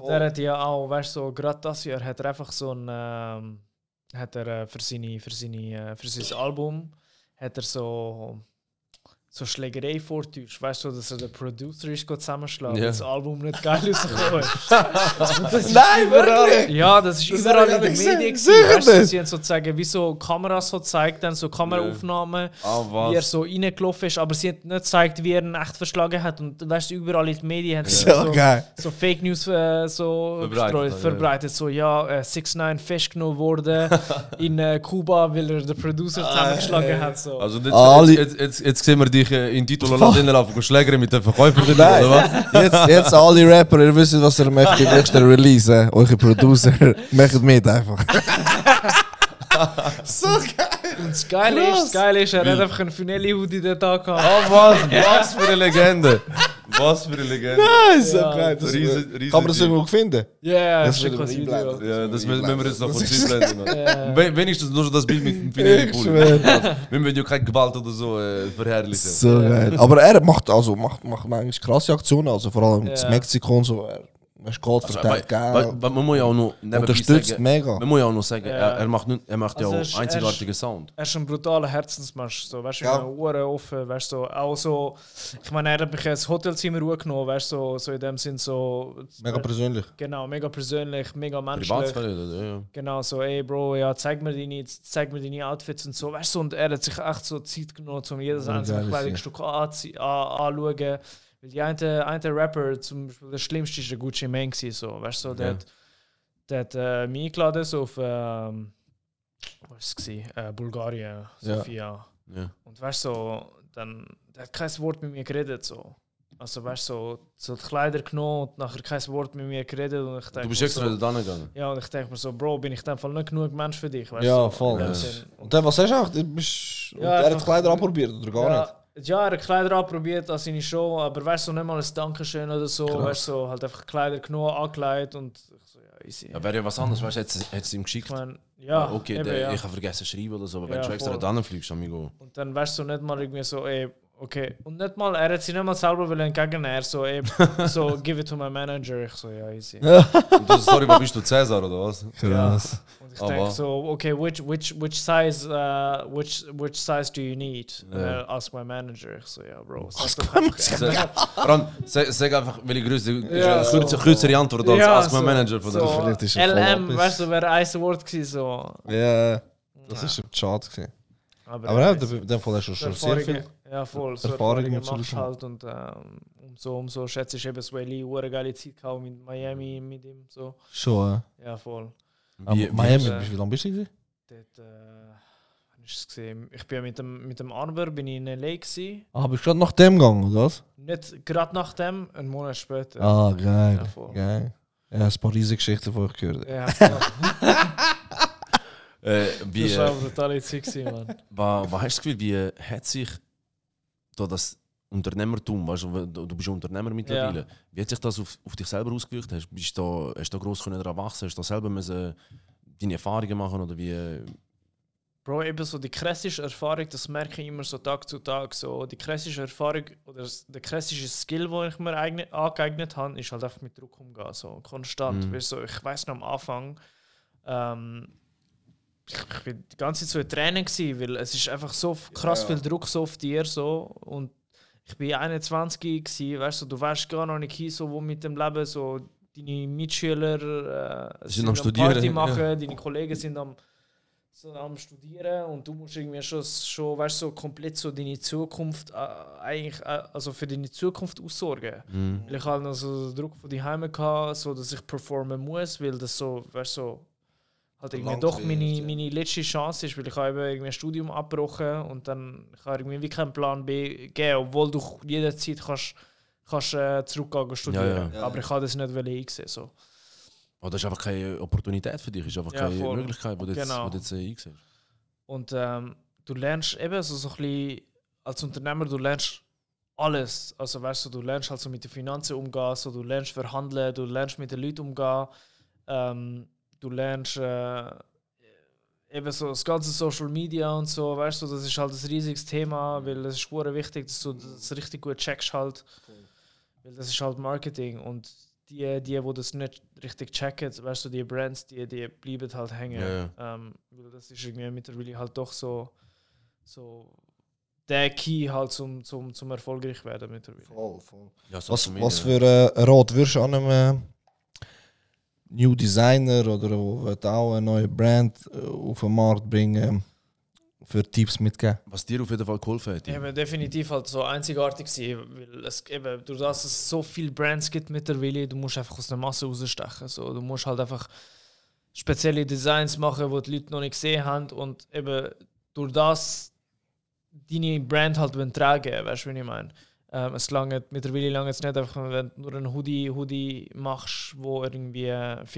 Und er hat ja auch, weißt du, so, gerade das Jahr hat er einfach so ein, ähm, hat er äh, für, seine, für, seine, äh, für sein Album, hat er so, so Schlägerei vortäuscht, weißt du, dass er der Producer ist, geht zusammenschlagen, Ja. das Album nicht geil rausgekommen ist. Und das ist Nein, überall, wirklich? Ja, das ist Das überall in den gesehen. Medien. nicht? sie haben sozusagen wie so Kameras so gezeigt, dann so Kameraaufnahmen Ah, wie er so reingelaufen ist, aber sie hat nicht gezeigt, wie er ihn echt verschlagen hat. Und weißt du, überall in den Medien haben sie so, geil. so Fake News äh, so Verbreitet, verbreitet. So, ja, äh, 6 9 festgenommen wurde in äh, Kuba, weil er den Producer zusammengeschlagen hat. So. Also jetzt, jetzt, jetzt, jetzt sehen wir dich äh, in Titulo Ladinenlaufen und Schläger mit den Verkäufern, Nein. oder was? Jetzt, jetzt alle Rapper, ihr wisst, was ihr möchtet im nächsten Release. eh? Eure Producer, macht mit einfach. so geil. und das Geile ist, das Geile ist, er hat einfach einen Finelli-Hoodie den Tag gehabt. Ah, was? Was für eine Legende! Was für eine Legende! Nein, so Ja, geil. Das, riesen- riesen kann man das irgendwo finden? Ja, ja, Das ist ich Video. einblenden. Ja, das müssen wir jetzt noch von Das ist- Zeit blenden. Ja. We- Wenigstens nur schon das Bild mit dem Pulli. schwöre. Wir wollen ja keine Gewalt oder so äh, verherrlichen. So geil. Aber er macht also macht, macht manchmal krasse Aktionen, also vor allem Ja. in Mexiko und so. Er ist Gold Also, verteilt, weil- man muss ja auch noch Unterstützt sagen, mega. man muss ja auch noch sagen, Ja. er, er macht, nicht, er macht Also ja ist- auch einzigartigen Sound. Er ist ein brutaler Herzensmensch, so, weißt du, Ja. Ohren offen, weißt du, auch so, ich meine, er hat mich ins Hotelzimmer genommen, weißt du, so, so in dem Sinn so, Mega persönlich. genau, mega persönlich, mega menschlich. Privatsphäre, ja. Genau, so, ey Bro, ja, zeig mir deine, zeig mir deine Outfits und so, weißt du, und er hat sich echt so Zeit genommen, um jedes einzelne Kleidungsstück anzie- an- anschauen. Weil die eine, eine Rapper, zum Beispiel der schlimmste ist der Gucci Mane, so, weißt du, so, der, Ja. hat, der hat äh, mich eingeladen, so auf, ähm, was war äh, Bulgarien, Ja. Sofia. ja. Und weißt du, so, dann, der hat kein Wort mit mir geredet, so. Also weißt du, so, so die Kleider genommen und nachher kein Wort mit mir geredet und ich Du denk bist mir extra so, da gegangen. ja, und ich denke mir so, Bro, bin ich in Fall nicht genug Mensch für dich? Weißt Ja, du? voll. Dem Ja. Und dann, was hast du auch? Du bist, und Ja, er hat einfach- Kleider anprobiert oder gar nicht? Ja, er hat Kleider anprobiert an seine Show, aber weißt du, nicht mal ein Dankeschön oder so, Krass. weißt du, so, halt einfach Kleider genommen, angelegt und ich so, ja, easy. Ja, wäre ja was anderes, weißt du, hättest du ihm geschickt. ich mein, ja, Ah, okay, eben, der, ja. ich habe vergessen zu schreiben oder so, aber wenn Ja, du extra voll. da fliegst, amigo. Und dann weißt du nicht mal irgendwie so, ey, okay. Und nicht mal, er hat sich nicht mal selber will entgegennehmen, er so, ey, so, give it to my manager. Ich so, ja, easy. Und du, sorry, bist du, Cäsar oder was? Krass. Und ich denke so, okay, which, which, which size, uh, which, which size do you need? And Ja. I ask my manager. Ich so, ja, Bro. Ask my vor allem, sag, einfach, welche Größe. Ja, so. eine kürzere, Antwort als Ja, Ask My so- Manager von so, der Vielleicht ist LM, weißt du, wäre ein Wort gewesen, so. Ja, das ist schade gewesen. Aber, Aber ja, in dem Fall hast du schon sehr viel. Ja, voll. So Erfahrungen mit machst halt und ähm, umso, umso schätze ich eben Lee, eine geile Zeit gehabt mit Miami, mit ihm, so. Schon, Ja, voll. ja. Wie, Aber Miami, wie- wie, wie lange bist du? gewesen? Dort, äh? Ich bin mit dem, mit dem Arber bin ich in L.A. Gewesen. Ah, bist du gerade nach dem gegangen, oder was? Nicht gerade nach dem, einen Monat später. Ah, geil. Ja, voll. geil. Ja, ein paar riesige Geschichten von euch gehört. Ja, voll. äh, wie, das war äh, eine brutale Zeit, Mann. was, was hast du das Gefühl, wie äh, hat sich da das Unternehmertum, weißt du, du bist ja Unternehmer mittlerweile, wie hat sich das auf, auf dich selber ausgewirkt? Hast, bist du da, hast du da gross können daran wachsen? Hast du da selber müssen deine Erfahrungen machen oder wie? Bro, eben so die krasseste Erfahrung, das merke ich immer so Tag zu Tag. So, die krasseste Erfahrung oder der krasseste Skill, den ich mir eigne, angeeignet habe, ist halt einfach mit Druck umgehen. So konstant. Mhm. Weißt du, ich weiß noch am Anfang, ähm, ich, bin die ganze Zeit so in Tränen gewesen, weil es ist einfach so krass viel Druck so auf dir so und ich bin 21 gewesen, weißt du, du weißt gar noch nicht hin, so wo mit dem Leben so deine Mitschüler äh, sind am am Studieren, Party ja. machen, deine Kollegen sind am so am Studieren und du musst irgendwie schon, schon weißt, so komplett so deine Zukunft äh, eigentlich äh, also für deine Zukunft aussorgen. Mhm. Weil ich halt noch so den Druck von die Heime so dass ich performen muss, weil das so, weißt so halt irgendwie doch meine, Langfristig, ja. meine letzte Chance ist, weil ich habe eben irgendwie ein Studium abgebrochen und dann ich habe irgendwie wie keinen Plan B gegeben, obwohl du jederzeit kannst, kannst äh, zurückgehen und studieren. Ja, ja. Aber ich habe das nicht einsehen. So. Oh, das ist einfach keine Opportunität für dich, ist einfach keine voll. Möglichkeit, die du jetzt, Genau. jetzt äh, einsiehst. Und ähm, du lernst eben so, so ein bisschen, als Unternehmer, du lernst alles. Also weißt du, du lernst halt so mit den Finanzen umgehen, so, du lernst verhandeln, du lernst mit den Leuten umgehen, ähm, du lernst äh, eben so das ganze Social Media und so, weißt du, das ist halt ein riesiges Thema, weil es ist wichtig, dass du das richtig gut checkst halt. Weil das ist halt Marketing und die, die, wo das nicht richtig checken, weißt du, die Brands, die, die bleiben halt hängen. Ja. Ähm, weil das ist irgendwie mittlerweile halt doch so, so der Key halt zum, zum, zum erfolgreich werden mittlerweile. Voll, voll. Ja, Was, was für äh, Rat würdest du an einem New Designer oder auch eine neue Brand auf den Markt bringen, für Tipps mitgeben? Was dir auf jeden Fall geholfen hat. Eben definitiv halt so einzigartig sein, weil es eben, durch das es so viele Brands gibt mittlerweile, du musst einfach aus der Masse rausstechen. So, du musst halt einfach spezielle Designs machen, die die Leute noch nicht gesehen haben und eben durch das deine Brand halt wollen tragen, weißt du, wie ich meine? Ähm, es langt mittlerweile lange jetzt nicht einfach, wenn du nur einen Hoodie, Hoodie machst, wo irgendwie drauf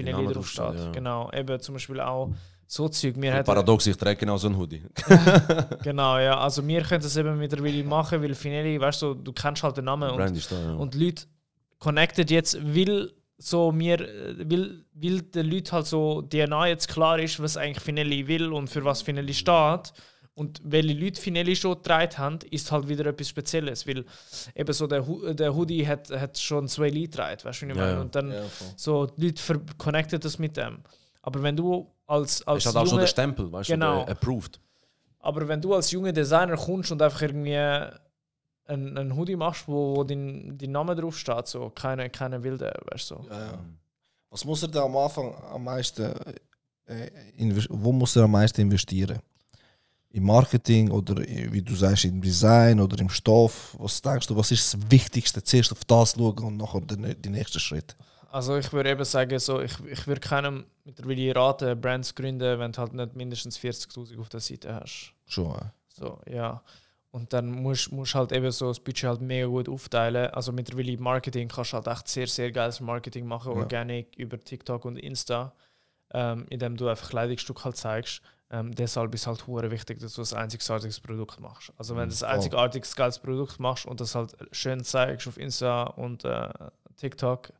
steht. draufsteht, ja. Genau, eben zum Beispiel auch so Zeug. Wir hätten- Paradox, ich trage genau so einen Hoodie. Genau, ja. Also wir können das eben mittlerweile machen, weil Finelli, weißt du, du kennst halt den Namen und, da, ja. und die Leute connected jetzt, weil so mir, weil, weil den Leuten halt so DNA jetzt klar ist, was eigentlich Finelli will und für was Finelli steht. Und welche Leute Finelli schon getragen haben, ist halt wieder etwas Spezielles, weil eben so der, der Hoodie hat, hat schon zwei Leute getragen, weißt du, wie ich meine? ja. Und dann Ja, so die Leute connecten das mit dem. Aber wenn du als, als ist halt auch schon junge- der Stempel, weißt Genau. du, approved. aber wenn du als junger Designer kommst und einfach irgendwie einen, einen Hoodie machst, wo, wo dein, dein Name drauf steht, so keine, keine wilde, weißt du. So. Ja, ja. Was muss er da am Anfang am meisten, äh, invest- wo muss er am meisten investieren? Im Marketing oder i- wie du sagst, im Design oder im Stoff? Was denkst du, was ist das Wichtigste? Zuerst auf das schauen und nachher den, die nächsten Schritt. Also ich würde eben sagen, so, ich, ich würde keinem mittlerweile raten, Brands gründen, wenn du halt nicht mindestens 40'000 auf der Seite hast. Schon, äh. So, ja. Und dann musst du halt eben so das Budget halt mega gut aufteilen. Also mittlerweile im Marketing kannst du halt echt sehr, sehr geiles Marketing machen, Ja. Organic über TikTok und Insta, ähm, indem du einfach Kleidungsstück halt zeigst. Ähm, deshalb ist halt hure wichtig, dass du ein einzigartiges Produkt machst. Also wenn du ein einzigartiges geiles Produkt machst und das halt schön zeigst auf Insta und äh, TikTok,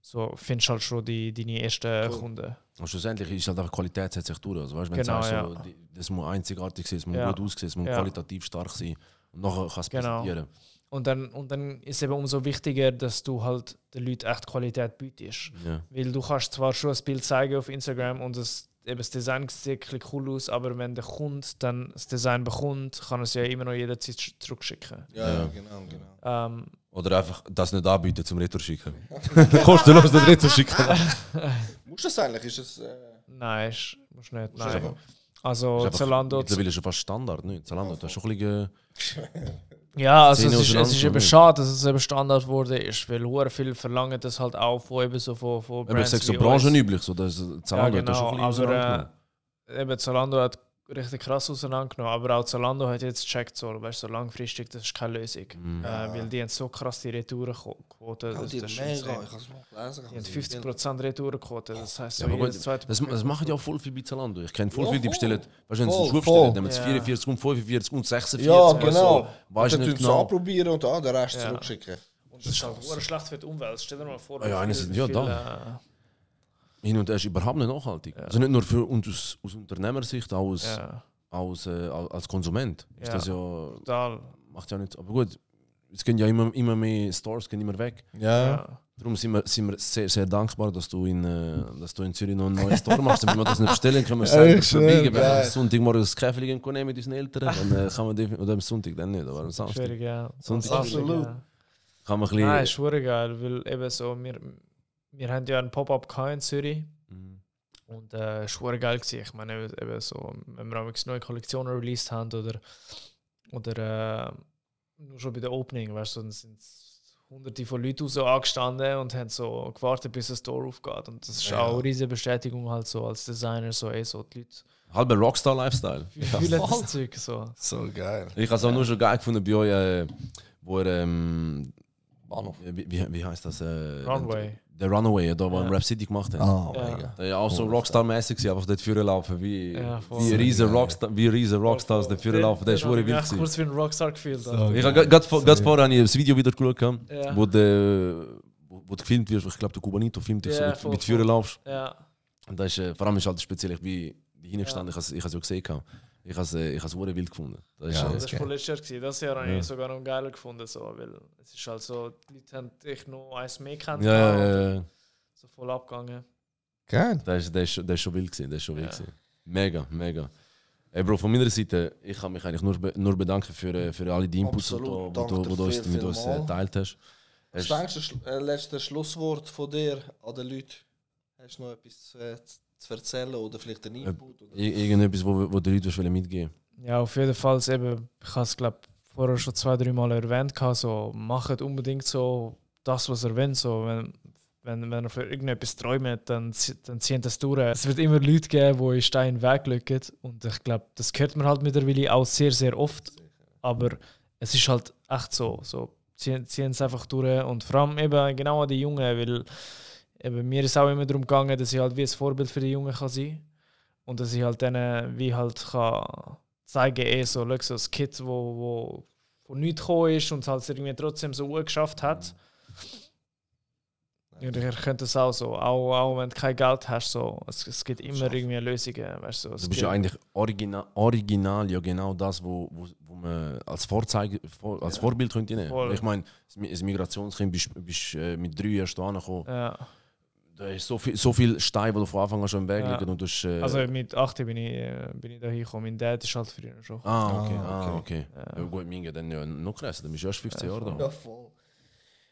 so findest du halt schon die, deine ersten Kunden. Und schlussendlich ist halt einfach Qualität setzt sich durch. Also, weißt, wenn Genau, du sagst, ja. so, das muss einzigartig sein, es muss Ja. gut aussehen, es muss Ja. qualitativ stark sein. Und nachher kannst du es Genau. präsentieren. Und dann, und dann ist eben umso wichtiger, dass du halt den Leuten echt Qualität bietest. Ja. Weil du kannst zwar schon ein Bild zeigen auf Instagram und das, eben das Design sieht ein cool aus, aber wenn der Kunde dann das Design bekommt, kann er es ja immer noch jederzeit sch- zurückschicken. Ja, Ja. genau, genau. Ähm, Oder einfach das nicht anbieten zum Retour schicken. Kostenlos das Retour schicken. Musst du das eigentlich? Ist es, äh, nein, ist, musst nicht. Musst du Nein. Also Zalando. Mittlerweile ist schon fast Standard, nicht? Zalando, das ist schon ein bisschen... Ja, also es ist, es ist eben schade, dass es eben Standard wurde ist, weil hure viel verlangen das halt auch von eben so von, von aber ich sage so branchenüblich, so, dass Zalando Ja, hat das schon genau, ein bisschen auseinandergenommen. äh, eben Zalando hat richtig krass auseinandergenommen, aber auch Zalando hat jetzt gecheckt, so, weißt, so langfristig, das ist keine Lösung. Mhm. Äh, weil die haben so krass die Retourenquote. ja, Das, die das mega. Ich es mal. Die haben 50% Retourenquote, das heißt so Ja, jedes zweite das, das machen ja auch voll viel bei Zalando. Ich kenne voll Ja, viele, die bestellen, weißt du, wenn sie einen Schuh bestellen, dann haben sie Ja. 44 und 45 und 46. Ja, genau. Weißt du Dann tun sie genau. anprobieren und ah, den Rest Ja. zurückschicken. Und das ist halt schlecht für die Umwelt. Stell dir mal vor, Ah ja, ja, wie da. viel, äh, Hin und her ist überhaupt nicht nachhaltig. Also nicht nur für uns aus, aus Unternehmersicht, auch als, ja, als, äh, als Konsument. Ist Ja. das ja, total. macht ja nicht. Aber gut, es gehen ja immer, immer mehr Stores, gehen immer weg. Ja. Ja. Darum sind wir, sind wir sehr, sehr dankbar, dass du in, äh, dass du in Zürich noch einen neuen Store machst. Damit wir das nicht bestellen können, wir selber Echt schön, verbiegen. Wenn wir am Sonntagmorgen das Käfeli gehen können mit unseren Eltern, dann äh, kann man definitiv, oder am Sonntag dann nicht, aber am Samstag Schwierig, ja. Sonntag. Absolut. Ja. kann man ein Nein, bisschen... ist hure geil, weil eben so, wir, wir haben ja ein Pop-up in Zürich Mhm. und äh, es war hure geil gewesen. Ich meine, eben, so, wenn wir auch neue Kollektionen released haben oder, oder äh, nur schon bei der Opening, weißt du, dann sind hunderte von Leuten so angestanden und haben so gewartet, bis das Tor aufgeht. Und das ist Ja. auch eine riesige Bestätigung halt so als Designer, so, ey, so die Leute Halber Rockstar-Lifestyle. fühlen das Zeug so. So geil. Ich habe es auch nur schon geil gefunden bei euch, äh, wo er, ähm, Bahnhof. wie, wie, wie heißt das? Äh, Runway. Der Runaway, da wo Ja. Rap City gemacht hat. Ah, Ja. Der ja auch so Rockstar-mäßig einfach dort führen laufen, wie, Ja, wie So riesen. Rockstar, wie riesen Rockstars dort führen laufen. Wirklich den wild hab ich gewesen. kurz wie ein Rockstar gefühlt. So. Ich habe gerade vor, gerade vorher habe ich das Video wieder geschaut, Ja. wo, der, wo, wo du gefilmt wirst. Ich glaube, der Kubanito filmt dich so Ja, mit, voll, mit Führen voll. laufst. Ja, Und das ist, äh, vor allem ist halt speziell, ich bin hingestanden, Ja. ich habe es ja gesehen. gehabt. Ich habe es äh, ich wild gefunden. Das ist, Ja, äh, das das war letztes Jahr. gewesen. Das Jahr habe Ja. ich sogar noch geiler gefunden, so, weil es ist halt so, die Leute haben dich noch eins mehr kennt. ja, ja, ja, ja. So voll abgegangen. Geil. Das ist, das ist, das ist schon wild gewesen. Das ist schon wild Ja. gewesen. Mega, mega. Ey Bro, von meiner Seite, ich kann mich eigentlich nur, be- nur bedanken für, äh, für alle die Inputs, die du, du, du uns mit uns äh, geteilt hast. Was denkst du, Schlu- äh, letztes Schlusswort von dir an den Leuten? Hast du noch etwas zu, äh, zu erzählen oder vielleicht einen Input? Oder? Ir- Irgendetwas, wo, wo die Leute wollen mitgeben Ja, auf jeden Fall. Eben, ich habe es glaube vorher schon zwei, drei Mal erwähnt. So, macht unbedingt so das, was er will. So, wenn, wenn, wenn er für irgendetwas träumt, dann, dann ziehen das durch. Es wird immer Leute geben, die in Stein in den Weg lücken. Und ich glaube, das hört man halt mittlerweile auch sehr, sehr oft. Aber es ist halt echt so. so ziehen, ziehen es einfach durch. Und vor allem eben genau an die Jungen, weil eben, mir ist auch immer darum gegangen, dass ich halt wie ein Vorbild für die Jungen kann sein und dass ich halt denen wie halt kann zeigen, eh so, schau, so ein Kid, wo, wo von nichts gekommen ist und halt irgendwie trotzdem so gut geschafft hat. Ja, ihr könnt es auch so, auch, auch wenn du kein Geld hast, so, es, es gibt immer irgendwie Lösungen, weißt du. so, es Du bist gibt- ja eigentlich original, original ja genau das, wo, wo, wo man als, Vorzeige, vor, als Vorbild könnte nehmen. Voll. Ich meine, als Migrationskind bist du bist, äh, mit drei erst angekommen. ja. Da ist so viel, so viel Stein, die von Anfang an schon im Weg Ja. liegen. Und du hast, äh, Also mit 18 bin ich, äh, bin ich da hingekommen. Mein Dad ist halt früher schon. ah, okay. Ah, Ah, okay. Ja. Ja, gut, Minge, dann ja, noch krasser. Dann bist du erst 15 Jahre da. Ja, voll.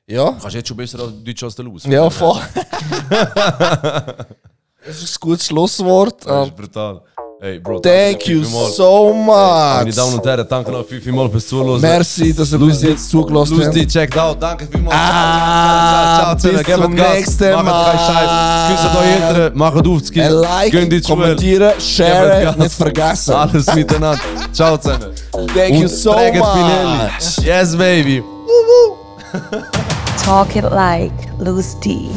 Ja, Kannst jetzt schon besser als Deutsch als der Luz. ja voll. das ist ein gutes Schlusswort. Das Ähm, ist brutal. Hey, Bro, Thank you so Meine Damen much. und Herren, danke noch viel, vielmals fürs Zuhören. Merci, dass ihr bis jetzt zugelassen habt. Lustig, checkt out. Danke vielmals. Ah, bis zusammen. Gebt zum Gas. Macht keinen Scheiß. Küsst eure Eltern, macht auf das Kind. Like, kommentieren, Gebt Gas. nicht vergessen. Alles miteinander. Ciao zusammen. Thank you Und so prägt Pinelli. much. Yes, baby. Talk it like D.